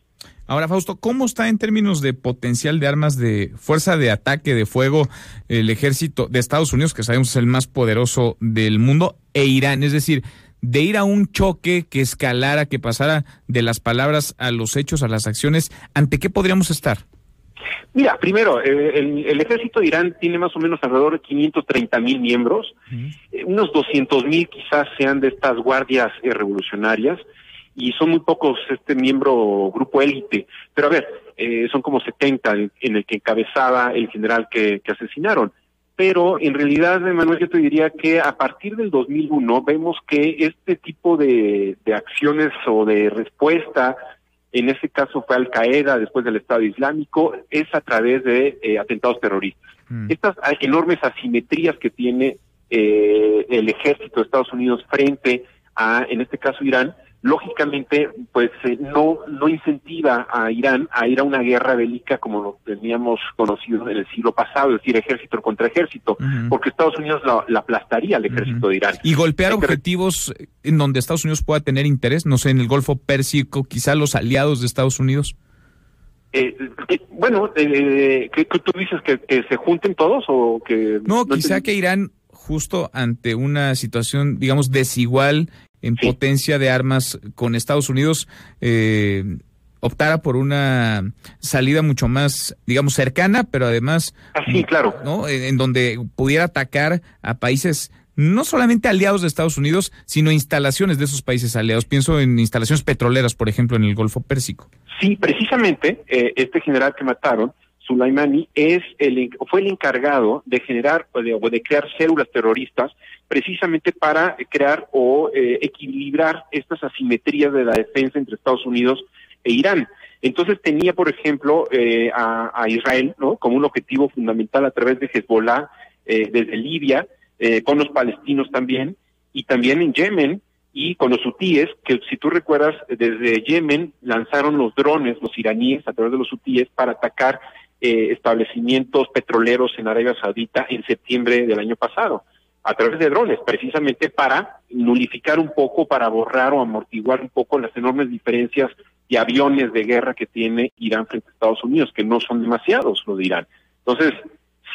Ahora, Fausto, ¿cómo está en términos de potencial de armas de fuerza de ataque de fuego el ejército de Estados Unidos, que sabemos es el más poderoso del mundo, e Irán? Es decir, de ir a un choque que escalara, que pasara de las palabras a los hechos, a las acciones, ¿ante qué podríamos estar? Mira, primero, eh, el, el ejército de Irán tiene más o menos alrededor de 530 mil miembros, eh, unos 200 mil quizás sean de estas guardias eh, revolucionarias y son muy pocos este miembro grupo élite, pero a ver, eh, son como 70 en, en el que encabezaba el general que, que asesinaron. Pero en realidad, Manuel, yo te diría que a partir del 2001 vemos que este tipo de, de acciones o de respuesta en este caso fue Al Qaeda después del Estado Islámico, es a través de eh, atentados terroristas. Estas ah, enormes asimetrías que tiene eh, el ejército de Estados Unidos frente a, en este caso, Irán, lógicamente, pues eh, no no incentiva a Irán a ir a una guerra bélica como lo teníamos conocido en el siglo pasado, es decir, ejército contra ejército, porque Estados Unidos la, la aplastaría al ejército de Irán. Y golpear objetivos en donde Estados Unidos pueda tener interés, no sé, en el Golfo Pérsico, quizá los aliados de Estados Unidos. Eh, eh, bueno, eh, ¿qué, qué tú dices? ¿Que, ¿Que se junten todos o que...? No, quizá que Irán, justo ante una situación, digamos, desigual en potencia de armas con Estados Unidos, eh, optara por una salida mucho más, digamos, cercana, pero además... sí, claro. ¿no? En, en donde pudiera atacar a países no solamente aliados de Estados Unidos, sino instalaciones de esos países aliados. Pienso en instalaciones petroleras, por ejemplo, en el Golfo Pérsico. Sí, precisamente eh, este general que mataron, Sulaimani, es el, fue el encargado de generar o de, crear células terroristas precisamente para crear o eh, equilibrar estas asimetrías de la defensa entre Estados Unidos e Irán. Entonces tenía, por ejemplo, eh, a, a, Israel ¿no? como un objetivo fundamental a través de Hezbollah eh, desde Libia, eh, con los palestinos también, y también en Yemen, y con los hutíes, que si tú recuerdas, desde Yemen lanzaron los drones, los iraníes, a través de los hutíes, para atacar eh, establecimientos petroleros en Arabia Saudita en septiembre del año pasado, a través de drones, precisamente para nulificar un poco, para borrar o amortiguar un poco las enormes diferencias de aviones de guerra que tiene Irán frente a Estados Unidos, que no son demasiados los de Irán. Entonces,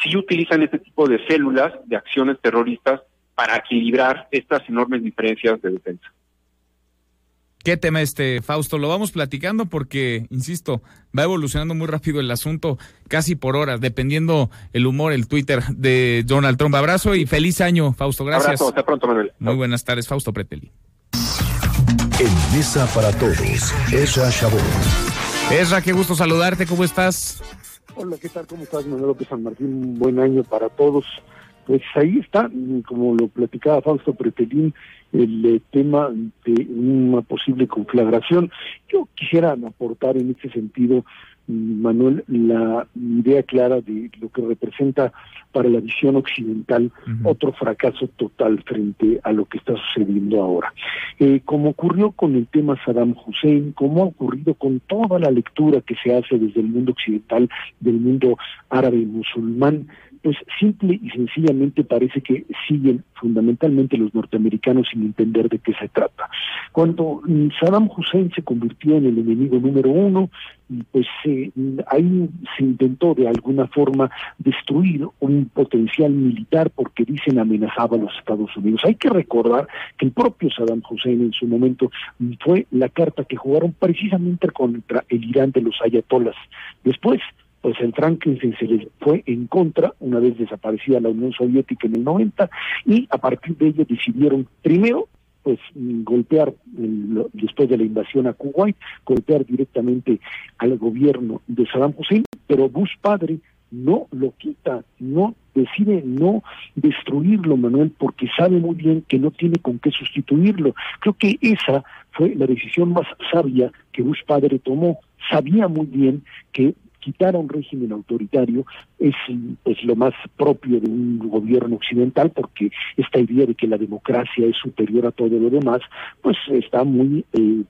sí utilizan este tipo de células de acciones terroristas para equilibrar estas enormes diferencias de defensa. ¿Qué tema este, Fausto? Lo vamos platicando porque, insisto, va evolucionando muy rápido el asunto, casi por horas, dependiendo el humor, el Twitter de Donald Trump. Abrazo y feliz año, Fausto. Gracias. Abrazo, hasta pronto, Manuel. Muy buenas tardes, Fausto Preteli. En Mesa para Todos, Ezra Shabot. Ezra, qué gusto saludarte, ¿cómo estás? Hola, ¿qué tal? ¿Cómo estás, Manuel López San Martín? Un buen año para todos. Pues ahí está, como lo platicaba Fausto Pretelín, el eh, tema de una posible conflagración. Yo quisiera aportar en este sentido, mm, Manuel, la idea clara de lo que representa para la visión occidental otro fracaso total frente a lo que está sucediendo ahora. Eh, como ocurrió con el tema Saddam Hussein, como ha ocurrido con toda la lectura que se hace desde el mundo occidental, del mundo árabe y musulmán, pues simple y sencillamente parece que siguen fundamentalmente los norteamericanos sin entender de qué se trata. Cuando mm, Saddam Hussein se convirtió en el enemigo número uno, pues eh, ahí se intentó de alguna forma destruir un potencial militar porque dicen amenazaba a los Estados Unidos. Hay que recordar que el propio Saddam Hussein en su momento fue la carta que jugaron precisamente contra el Irán de los ayatolas. Después pues el Frankenstein se les fue en contra una vez desaparecida la Unión Soviética en el 90 y a partir de ello decidieron primero pues golpear después de la invasión a Kuwait, golpear directamente al gobierno de Saddam Hussein, pero Bush padre no lo quita, no decide no destruirlo, Manuel, porque sabe muy bien que no tiene con qué sustituirlo. Creo que esa fue la decisión más sabia que Bush padre tomó. Sabía muy bien que quitar a un régimen autoritario es pues lo más propio de un gobierno occidental porque esta idea de que la democracia es superior a todo lo demás pues está muy eh,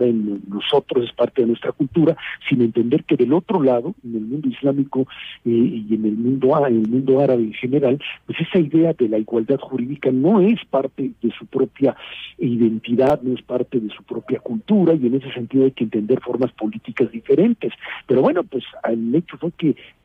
en nosotros es parte de nuestra cultura sin entender que del otro lado en el mundo islámico eh, y en el mundo á- en el mundo árabe en general pues esa idea de la igualdad jurídica no es parte de su propia identidad no es parte de su propia cultura y en ese sentido hay que entender formas políticas diferentes. Pero bueno pues el hecho fue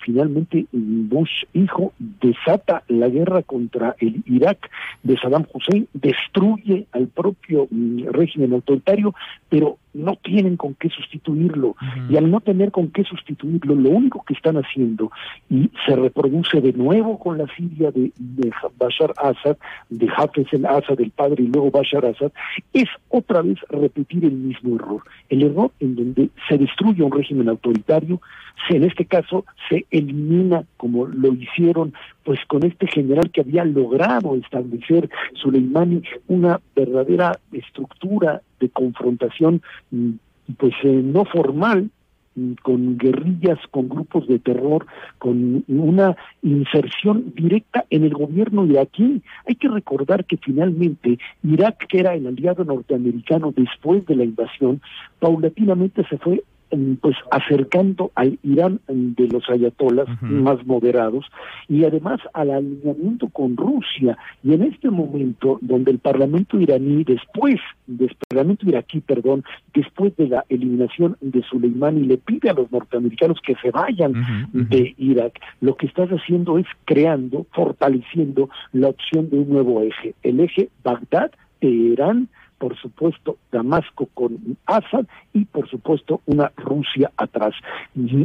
finalmente Bush hijo desata la guerra contra el Irak de Saddam Hussein, destruye al propio mm, régimen autoritario, pero no tienen con qué sustituirlo. Y al no tener con qué sustituirlo, lo único que están haciendo, y se reproduce de nuevo con la Siria de, de Bashar Assad, de Hafez el Assad, el padre, y luego Bashar Assad, es otra vez repetir el mismo error. El error en donde se destruye un régimen autoritario, se, en este caso se elimina, como lo hicieron pues con este general que había logrado establecer Soleimani una verdadera estructura de confrontación mm, pues eh, no formal mm, con guerrillas, con grupos de terror, con una inserción directa en el gobierno iraquí. Hay que recordar que finalmente Irak, que era el aliado norteamericano después de la invasión, paulatinamente se fue pues acercando al Irán mm, de los ayatolas más moderados y además al alineamiento con Rusia. Y en este momento donde el parlamento iraní después del parlamento iraquí perdón después de la eliminación de Soleimani le pide a los norteamericanos que se vayan de Irak lo que estás haciendo es creando fortaleciendo la opción de un nuevo eje el eje Bagdad Teherán por supuesto Damasco con Assad y por supuesto una Rusia atrás.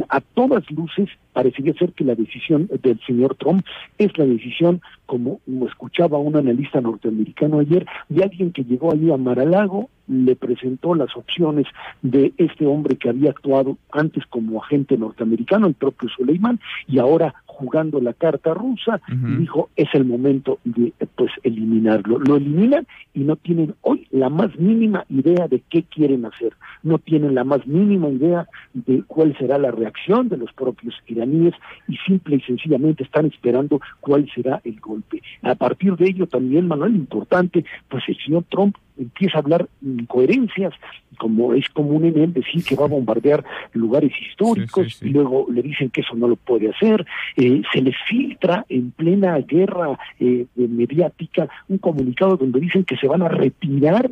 A todas luces parecería ser que la decisión del señor Trump es la decisión, como escuchaba un analista norteamericano ayer, de alguien que llegó allí a Mar-a-Lago, le presentó las opciones de este hombre que había actuado antes como agente norteamericano, el propio Soleiman, y ahora jugando la carta rusa, y dijo es el momento de pues eliminarlo. Lo eliminan y no tienen hoy la más mínima idea de qué quieren hacer, no tienen la más mínima idea de cuál será la reacción de los propios iraníes y simple y sencillamente están esperando cuál será el golpe. A partir de ello también, Manuel, importante, pues el señor Trump empieza a hablar incoherencias, como es común en él decir que va a bombardear lugares históricos, y luego le dicen que eso no lo puede hacer, eh, se les filtra en plena guerra eh, mediática un comunicado donde dicen que se van a retirar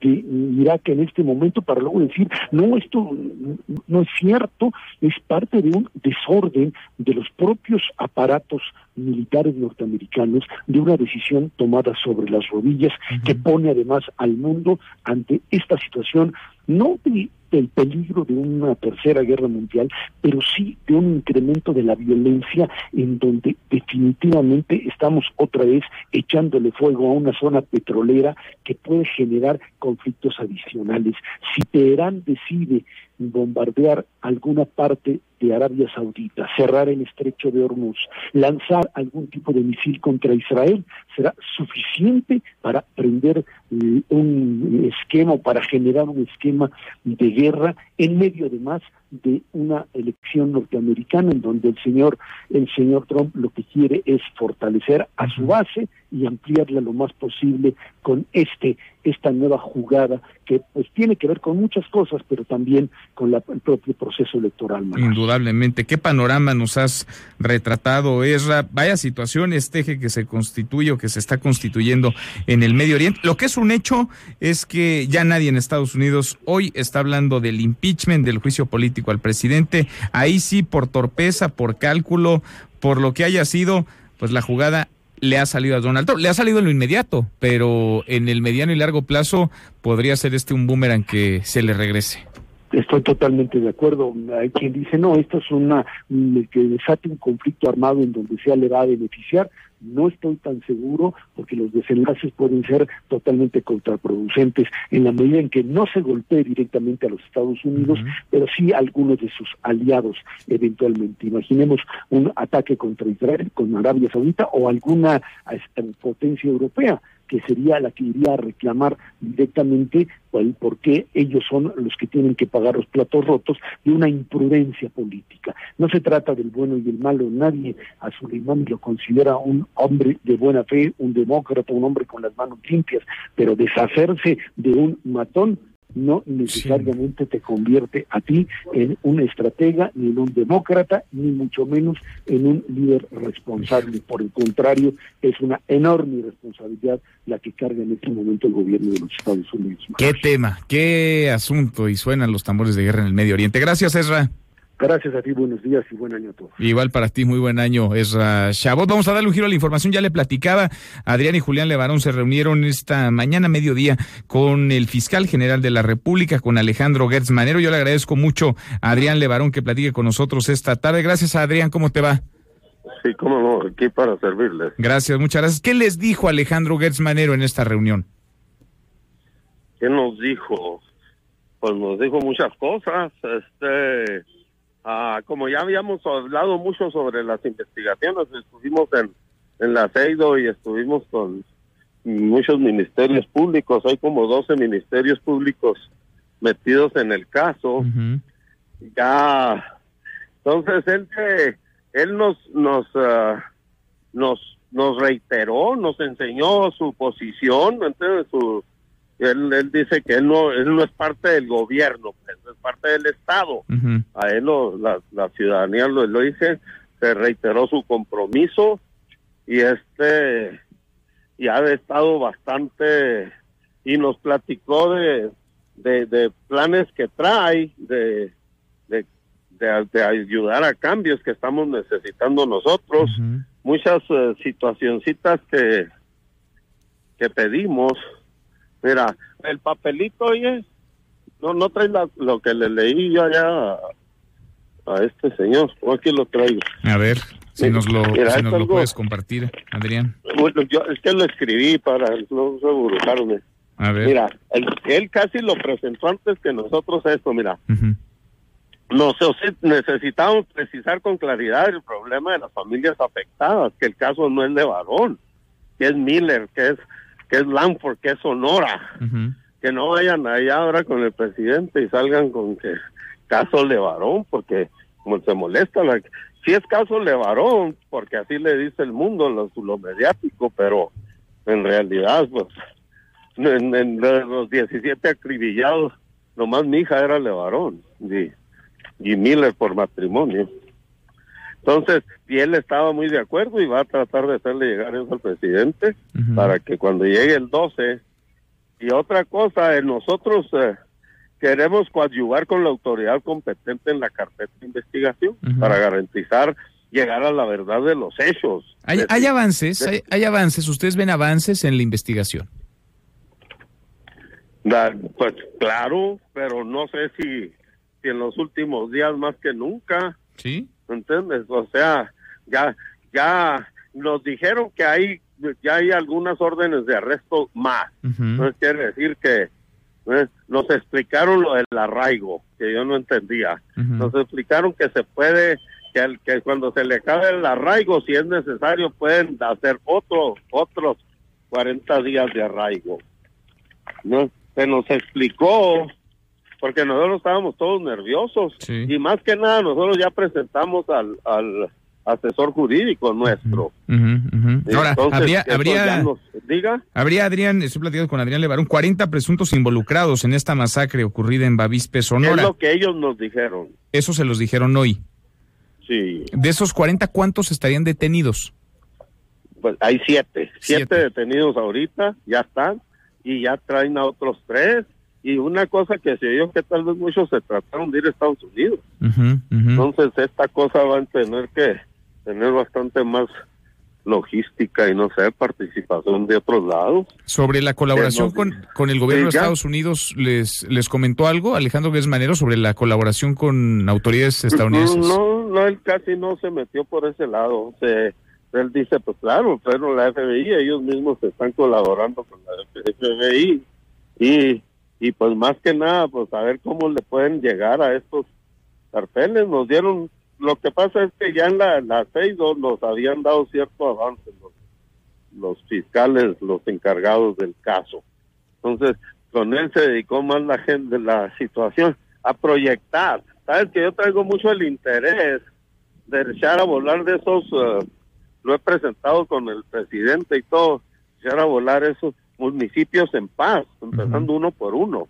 de Irak en este momento para luego decir, no, esto no es cierto, es parte de un desorden de los propios aparatos militares norteamericanos de una decisión tomada sobre las rodillas que pone además al mundo ante esta situación no de- del peligro de una tercera guerra mundial, pero sí de un incremento de la violencia en donde definitivamente estamos otra vez echándole fuego a una zona petrolera que puede generar conflictos adicionales. Si Teherán decide bombardear alguna parte de Arabia Saudita, cerrar el estrecho de Hormuz, lanzar algún tipo de misil contra Israel, será suficiente para prender eh, un esquema, o para generar un esquema de guerra en medio además de una elección norteamericana en donde el señor el señor Trump lo que quiere es fortalecer a su base y ampliarla lo más posible con este esta nueva jugada que pues tiene que ver con muchas cosas pero también con la- el propio proceso electoral Manuel. Indudablemente. ¿Qué panorama nos has retratado, Esra? Vaya situación este eje que se constituye o que se está constituyendo en el Medio Oriente. Lo que es un hecho es que ya nadie en Estados Unidos hoy está hablando del impeachment, del juicio político al presidente. Ahí sí, por torpeza, por cálculo, por lo que haya sido, pues la jugada le ha salido a Donald Trump. Le ha salido en lo inmediato, pero en el mediano y largo plazo podría ser este un boomerang que se le regrese. Estoy totalmente de acuerdo. Hay quien dice, no, esto es una que desate un conflicto armado en donde sea le va a beneficiar. No estoy tan seguro porque los desenlaces pueden ser totalmente contraproducentes en la medida en que no se golpee directamente a los Estados Unidos, pero sí a algunos de sus aliados eventualmente. Imaginemos un ataque contra Israel, con Arabia Saudita o alguna este, potencia europea que sería la que iría a reclamar directamente el por qué ellos son los que tienen que pagar los platos rotos de una imprudencia política. No se trata del bueno y el malo, nadie a Suleimán lo considera un hombre de buena fe, un demócrata, un hombre con las manos limpias, pero deshacerse de un matón no necesariamente te convierte a ti en un estratega, ni en un demócrata, ni mucho menos en un líder responsable. Por el contrario, es una enorme responsabilidad la que carga en este momento el gobierno de los Estados Unidos. Qué tema, qué asunto y suenan los tambores de guerra en el Medio Oriente. Gracias, Ezra. Gracias a ti, buenos días y buen año a todos. Igual para ti, muy buen año, Ezra Chabot. Vamos a darle un giro a la información, ya le platicaba. Adrián y Julián Levarón se reunieron esta mañana, mediodía, con el fiscal general de la República, con Alejandro Gertz Manero. Yo le agradezco mucho a Adrián Levarón que platique con nosotros esta tarde. Gracias, Adrián, ¿cómo te va? Sí, cómo no, aquí para servirles. Gracias, muchas gracias. ¿Qué les dijo Alejandro Gertz Manero en esta reunión? ¿Qué nos dijo? Pues nos dijo muchas cosas. Este, ah, como ya habíamos hablado mucho sobre las investigaciones, estuvimos en, en la CEIDO y estuvimos con muchos ministerios públicos. Hay como 12 ministerios públicos metidos en el caso. Ya, entonces él él nos nos ah, nos nos reiteró, nos enseñó su posición, entonces su él, él dice que él no él no es parte del gobierno, pues, es parte del Estado. A él lo- la, la ciudadanía lo, lo dice, se reiteró su compromiso y este y ha estado bastante y nos platicó de, de, de planes que trae de, de, ayudar a cambios que estamos necesitando nosotros. Muchas eh, situacioncitas que que pedimos mira el papelito oye no no trae la- lo que le leí yo allá a, a este señor o aquí lo traigo A ver, si nos lo, Mira, si es nos lo algo- puedes compartir, Adrián. bueno, yo es que lo escribí para no segurizarme A ver. Mira, él, él casi lo presentó antes que nosotros esto, mira. Nosotros necesitamos precisar con claridad el problema de las familias afectadas, que el caso no es de varón, que es Miller, que es que es Lanford, que es Sonora, que no vayan allá ahora con el presidente y salgan con que caso Levarón, porque como se molesta, la, si es caso Levarón, porque así le dice el mundo, lo, lo mediático, pero en realidad, pues, en, en los 17 acribillados, nomás mi hija era Levarón y, y Miller por matrimonio. Entonces, y él estaba muy de acuerdo y va a tratar de hacerle llegar eso al presidente para que cuando llegue el 12 y otra cosa, eh, nosotros eh, queremos coadyuvar con la autoridad competente en la carpeta de investigación para garantizar llegar a la verdad de los hechos. Hay, De- hay avances, de- hay, hay avances. ¿Ustedes ven avances en la investigación? Da- pues claro, pero no sé si, si en los últimos días más que nunca. Sí. ¿Entiendes? O sea, ya, ya nos dijeron que hay, ya hay algunas órdenes de arresto más. Entonces quiere decir que ¿eh? nos explicaron lo del arraigo, que yo no entendía. Nos explicaron que se puede, que, el- que cuando se le acabe el arraigo, si es necesario, pueden hacer otro, otros 40 días de arraigo. ¿no? Se nos explicó, porque nosotros estábamos todos nerviosos, y más que nada nosotros ya presentamos al, al asesor jurídico nuestro. Ahora, Entonces, habría, habría, nos- diga. habría, Adrián, estoy platicando con Adrián Levarón, 40 presuntos involucrados en esta masacre ocurrida en Bavispe, Es Sonora. lo que ellos nos dijeron. Eso se los dijeron hoy. Sí, De esos 40, ¿cuántos estarían detenidos? pues hay siete. Siete detenidos ahorita, ya están, y ya traen a otros tres. Y una cosa que se oyó que tal vez muchos se trataron de ir a Estados Unidos. Entonces esta cosa va a tener que tener bastante más logística y no sé, participación de otros lados. Sobre la colaboración nos con, con el gobierno de. Estados Unidos, ¿les, ¿les comentó algo Alejandro Manero sobre la colaboración con autoridades estadounidenses? No, no, él casi no se metió por ese lado. Se, él dice, pues claro, pero la FBI, ellos mismos están colaborando con la FBI. Y, y pues más que nada, pues a ver cómo le pueden llegar a estos carteles. Nos dieron, lo que pasa es que ya en la, la seis dos nos habían dado cierto avance los, los fiscales, los encargados del caso. Entonces, con él se dedicó más la gente, la situación, a proyectar. Sabes que yo traigo mucho el interés de echar a volar de esos, eh, lo he presentado con el presidente y todo, echar a volar esos municipios en paz, empezando uno por uno.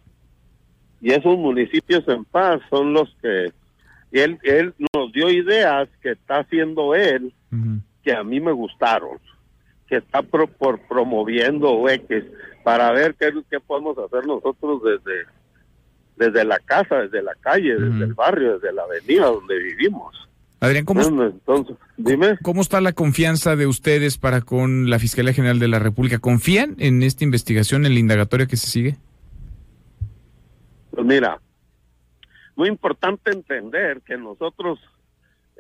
Y esos municipios en paz son los que él, él nos dio ideas que está haciendo él que a mí me gustaron, que está pro- por promoviendo X para ver qué, qué podemos hacer nosotros desde, desde la casa, desde la calle, desde el barrio, desde la avenida donde vivimos. Adrián, ¿cómo, Bueno, entonces, dime. ¿cómo está la confianza de ustedes para con la Fiscalía General de la República? ¿Confían en esta investigación, en la indagatoria que se sigue? Pues mira, muy importante entender que nosotros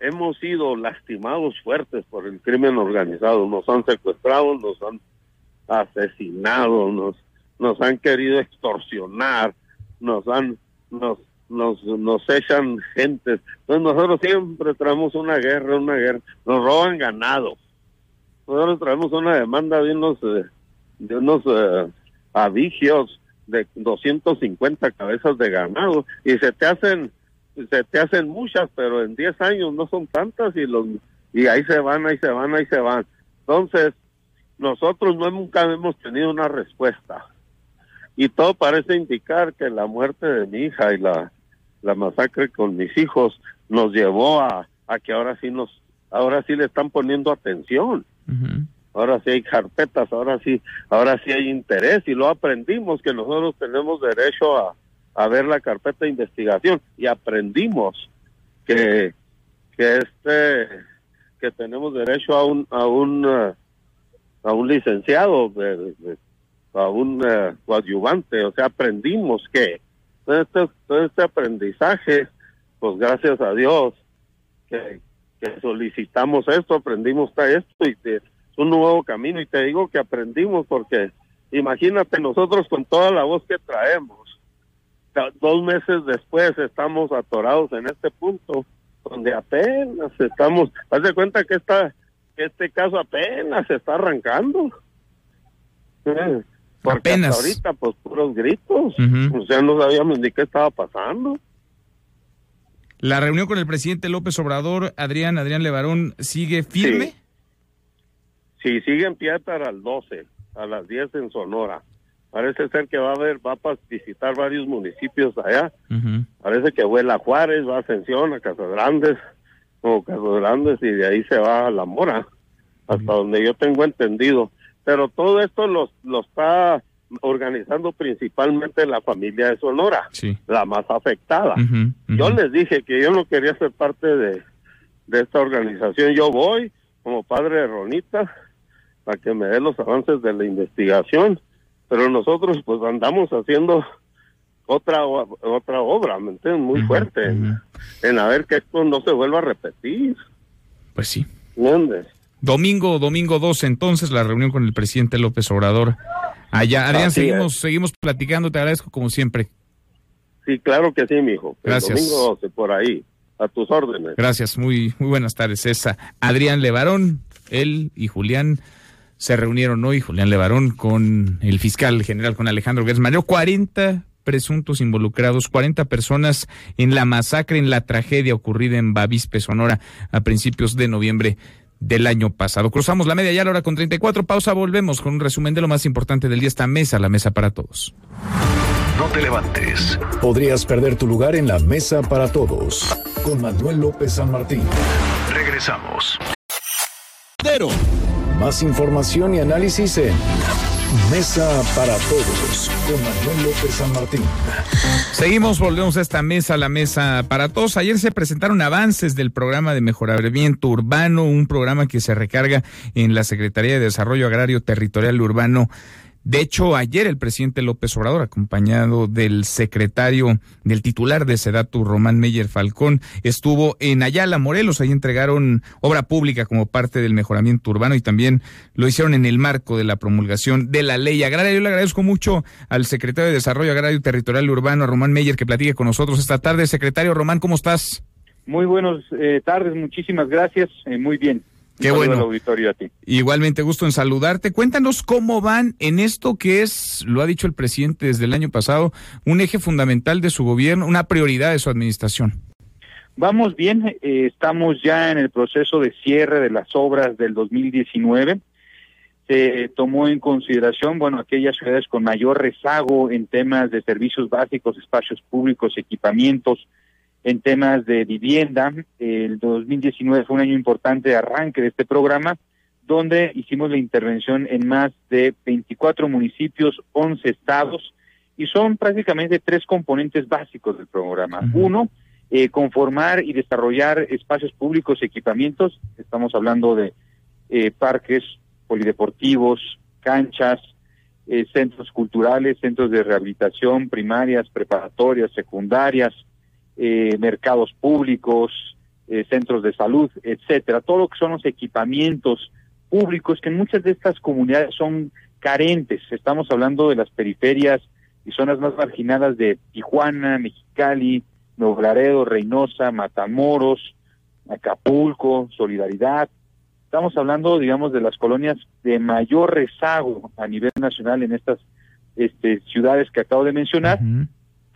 hemos sido lastimados fuertes por el crimen organizado. Nos han secuestrado, nos han asesinado, nos, nos han querido extorsionar, nos han, nos, nos, nos echan gentes. Entonces nosotros siempre traemos una guerra, una guerra. Nos roban ganado. Nosotros traemos una demanda de unos, eh, de unos eh, avigios de 250 cabezas de ganado y se te hacen se te hacen muchas pero en 10 años no son tantas y los y ahí se van ahí se van ahí se van entonces nosotros no nunca hemos tenido una respuesta y todo parece indicar que la muerte de mi hija y la la masacre con mis hijos nos llevó a, a que ahora sí nos ahora sí le están poniendo atención. Ahora sí hay carpetas, ahora sí, ahora sí hay interés y lo aprendimos que nosotros tenemos derecho a, a ver la carpeta de investigación y aprendimos que que este que tenemos derecho a un a un a un licenciado a un eh, coadyuvante, o sea, aprendimos que todo este, todo este aprendizaje, pues gracias a Dios que, solicitamos esto, aprendimos esto y te- es un nuevo camino y te digo que aprendimos porque imagínate nosotros con toda la voz que traemos, dos meses después estamos atorados en este punto donde apenas estamos, haz de cuenta que esta, este caso apenas se está arrancando. Eh, Porque Apenas. hasta ahorita pues puros gritos, o sea no sabíamos ni qué estaba pasando. La reunión con el presidente López Obrador, Adrián, Adrián Levarón, ¿sigue firme? Sí, sigue en pie para el 12, a las 10 en Sonora. Parece ser que va a haber, va a visitar varios municipios allá. Parece que vuela a Juárez, va a Ascensión, a Casas Grandes, o Casas Grandes, y de ahí se va a La Mora, hasta donde yo tengo entendido. Pero todo esto lo, lo está organizando principalmente la familia de Sonora, Sí. la más afectada. Yo les dije que yo no quería ser parte de, de esta organización. Yo voy como padre de Ronita para que me dé los avances de la investigación, pero nosotros pues andamos haciendo otra otra obra, ¿me entiendes? Muy fuerte en, en a ver que esto no se vuelva a repetir, Pues sí. ¿entiendes? Domingo, domingo 2, entonces, la reunión con el presidente López Obrador. Allá, Adrián, Así seguimos, es. seguimos platicando, te agradezco como siempre. Sí, claro que sí, mijo. El Gracias. domingo 12 por ahí, a tus órdenes. Gracias, muy, muy buenas tardes. Esa Adrián Levarón, él y Julián se reunieron hoy, Julián Levarón, con el fiscal general, con Alejandro Gersmanero, 40 presuntos involucrados, 40 personas en la masacre, en la tragedia ocurrida en Bavispe, Sonora, a principios de noviembre del año pasado. Cruzamos la media ya a la hora con 34, pausa, volvemos con un resumen de lo más importante del día, esta mesa, la mesa para todos. No te levantes. Podrías perder tu lugar en la mesa para todos. Con Manuel López San Martín. Regresamos. Más información y análisis en Mesa para Todos. Con Manuel López San Martín. Seguimos, volvemos a esta mesa, la mesa para todos. Ayer se presentaron avances del programa de mejoramiento urbano, un programa que se recarga en la Secretaría de Desarrollo Agrario Territorial Urbano. De hecho, ayer el presidente López Obrador, acompañado del secretario, del titular de Sedatu, Román Meyer Falcón, estuvo en Ayala, Morelos. Ahí entregaron obra pública como parte del mejoramiento urbano y también lo hicieron en el marco de la promulgación de la ley agraria. Yo le agradezco mucho al secretario de Desarrollo Agrario Territorial Urbano, Román Meyer, que platique con nosotros esta tarde. Secretario Román, ¿cómo estás? Muy buenas eh, tardes, muchísimas gracias. eh, muy bien. Qué bueno. al auditorio a ti. Igualmente gusto en saludarte. Cuéntanos cómo van en esto que es, lo ha dicho el presidente desde el año pasado, un eje fundamental de su gobierno, una prioridad de su administración. Vamos bien, eh, estamos ya en el proceso de cierre de las obras del 2019. Se tomó en consideración, bueno, aquellas ciudades con mayor rezago en temas de servicios básicos, espacios públicos, equipamientos, en temas de vivienda. El 2019 fue un año importante de arranque de este programa, donde hicimos la intervención en más de 24 municipios, 11 estados, y son prácticamente tres componentes básicos del programa. Uno, eh, conformar y desarrollar espacios públicos y equipamientos. Estamos hablando de eh, parques polideportivos, canchas, eh, centros culturales, centros de rehabilitación primarias, preparatorias, secundarias, eh, mercados públicos, eh, centros de salud, etcétera. Todo lo que son los equipamientos públicos que en muchas de estas comunidades son carentes. Estamos hablando de las periferias y zonas más marginadas de Tijuana, Mexicali, Nuevo Laredo, Reynosa, Matamoros, Acapulco, Solidaridad. Estamos hablando, digamos, de las colonias de mayor rezago a nivel nacional en estas este, ciudades que acabo de mencionar.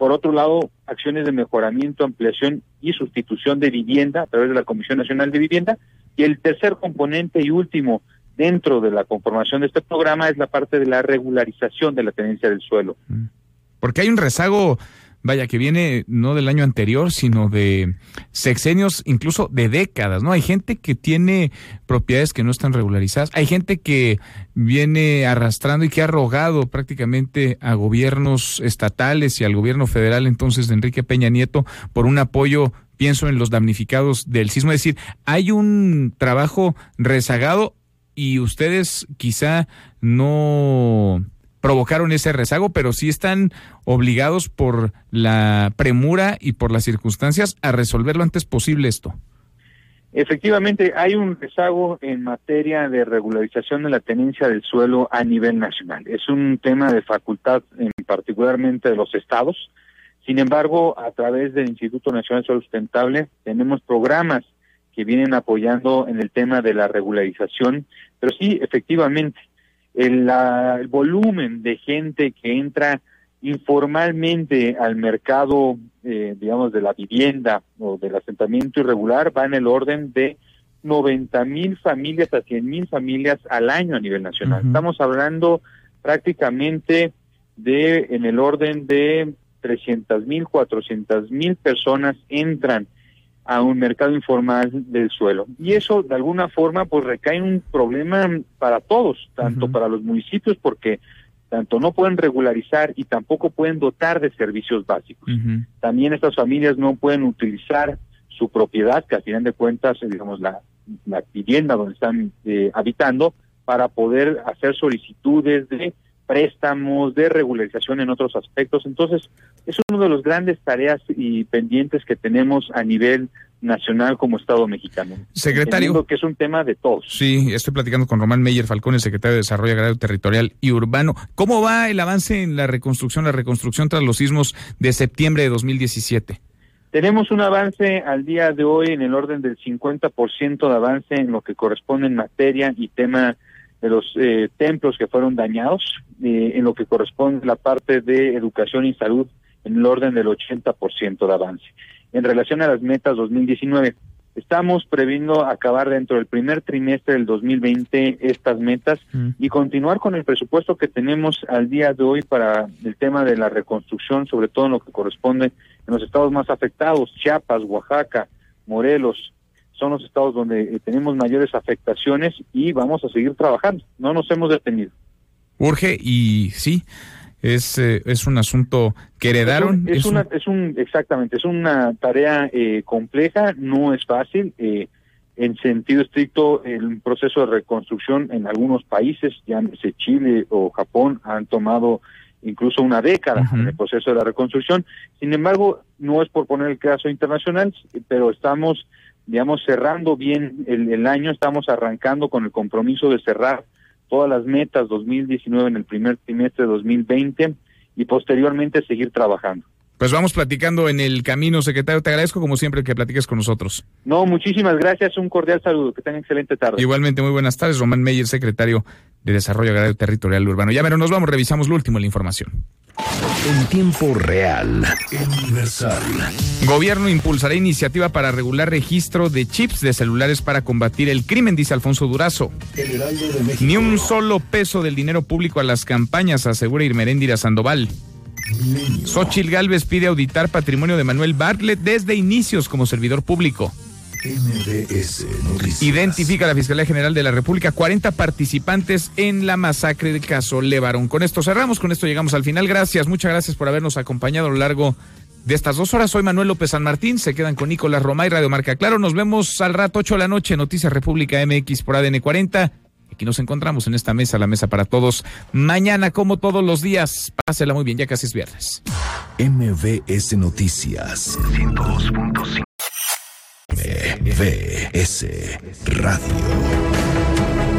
Por otro lado, acciones de mejoramiento, ampliación y sustitución de vivienda a través de la Comisión Nacional de Vivienda. Y el tercer componente y último dentro de la conformación de este programa es la parte de la regularización de la tenencia del suelo. Porque hay un rezago, vaya, que viene no del año anterior, sino de sexenios, incluso de décadas, ¿no? Hay gente que tiene propiedades que no están regularizadas, hay gente que viene arrastrando y que ha rogado prácticamente a gobiernos estatales y al gobierno federal entonces de Enrique Peña Nieto por un apoyo pienso en los damnificados del sismo, es decir, hay un trabajo rezagado y ustedes quizá no provocaron ese rezago, pero sí están obligados por la premura y por las circunstancias a resolver lo antes posible esto. Efectivamente, hay un rezago en materia de regularización de la tenencia del suelo a nivel nacional. Es un tema de facultad, en particularmente de los estados. Sin embargo, a través del Instituto Nacional de Suelo Sustentable tenemos programas que vienen apoyando en el tema de la regularización, pero sí, efectivamente, el, la- el volumen de gente que entra informalmente al mercado, eh, digamos, de la vivienda o del asentamiento irregular va en el orden de 90 mil familias a 100 mil familias al año a nivel nacional. Estamos hablando prácticamente de, en el orden de 300 mil, 400 mil personas entran a un mercado informal del suelo. Y eso, de alguna forma, pues recae en un problema para todos, tanto para los municipios, porque tanto no pueden regularizar y tampoco pueden dotar de servicios básicos. También estas familias no pueden utilizar su propiedad, que al final de cuentas, eh, digamos, la, la vivienda donde están eh, habitando, para poder hacer solicitudes de préstamos, de regularización en otros aspectos. Entonces, es una de las grandes tareas y pendientes que tenemos a nivel nacional como Estado mexicano. Secretario. Entiendo que es un tema de todos. Sí, estoy platicando con Román Meyer Falcón, el secretario de Desarrollo Agrario Territorial y Urbano. ¿Cómo va el avance en la reconstrucción, la reconstrucción tras los sismos de septiembre de 2017? Tenemos un avance al día de hoy en el orden del 50% de avance en lo que corresponde en materia y tema de los eh, templos que fueron dañados, eh, en lo que corresponde la parte de educación y salud en el orden del 80% de avance. En relación a las metas 2019, estamos previendo acabar dentro del primer trimestre del 2020 estas metas y continuar con el presupuesto que tenemos al día de hoy para el tema de la reconstrucción, sobre todo en lo que corresponde en los estados más afectados, Chiapas, Oaxaca, Morelos, son los estados donde eh, tenemos mayores afectaciones y vamos a seguir trabajando. No nos hemos detenido. Urge y sí, es, eh, es un asunto que heredaron. Es, un, es, una, es un, exactamente, es una tarea eh, compleja, no es fácil. Eh, en sentido estricto, el proceso de reconstrucción en algunos países, llámese Chile o Japón, han tomado incluso una década en el proceso de la reconstrucción. Sin embargo, no es por poner el caso internacional, pero estamos digamos, cerrando bien el, el, año, estamos arrancando con el compromiso de cerrar todas las metas 2019 en el primer trimestre de 2020 y posteriormente seguir trabajando. Pues vamos platicando en el camino, secretario. Te agradezco como siempre que platiques con nosotros. No, muchísimas gracias. Un cordial saludo. Que tengan excelente tarde. Igualmente, muy buenas tardes. Román Meyer, secretario de Desarrollo Agrario Territorial Urbano. Ya, pero nos vamos, revisamos lo último en la información. En tiempo real, universal. Gobierno impulsará iniciativa para regular registro de chips de celulares para combatir el crimen, dice Alfonso Durazo. Ni un solo peso del dinero público a las campañas, asegura Irmeréndira Sandoval. Xochil Gálvez pide auditar patrimonio de Manuel Bartlett desde inicios como servidor público. MBS Noticias. Identifica la Fiscalía General de la República 40 participantes en la masacre del caso Levarón. Con esto cerramos, con esto llegamos al final. Gracias, muchas gracias por habernos acompañado a lo largo de estas dos horas. Soy Manuel López San Martín. Se quedan con Nicolás Romay, Radio Marca Claro. Nos vemos al rato, 8 de la noche, Noticias República MX por ADN 40. Aquí nos encontramos en esta mesa, la mesa para todos. Mañana, como todos los días, pásela muy bien, ya casi es viernes. MBS Noticias 102.5 MBS Radio.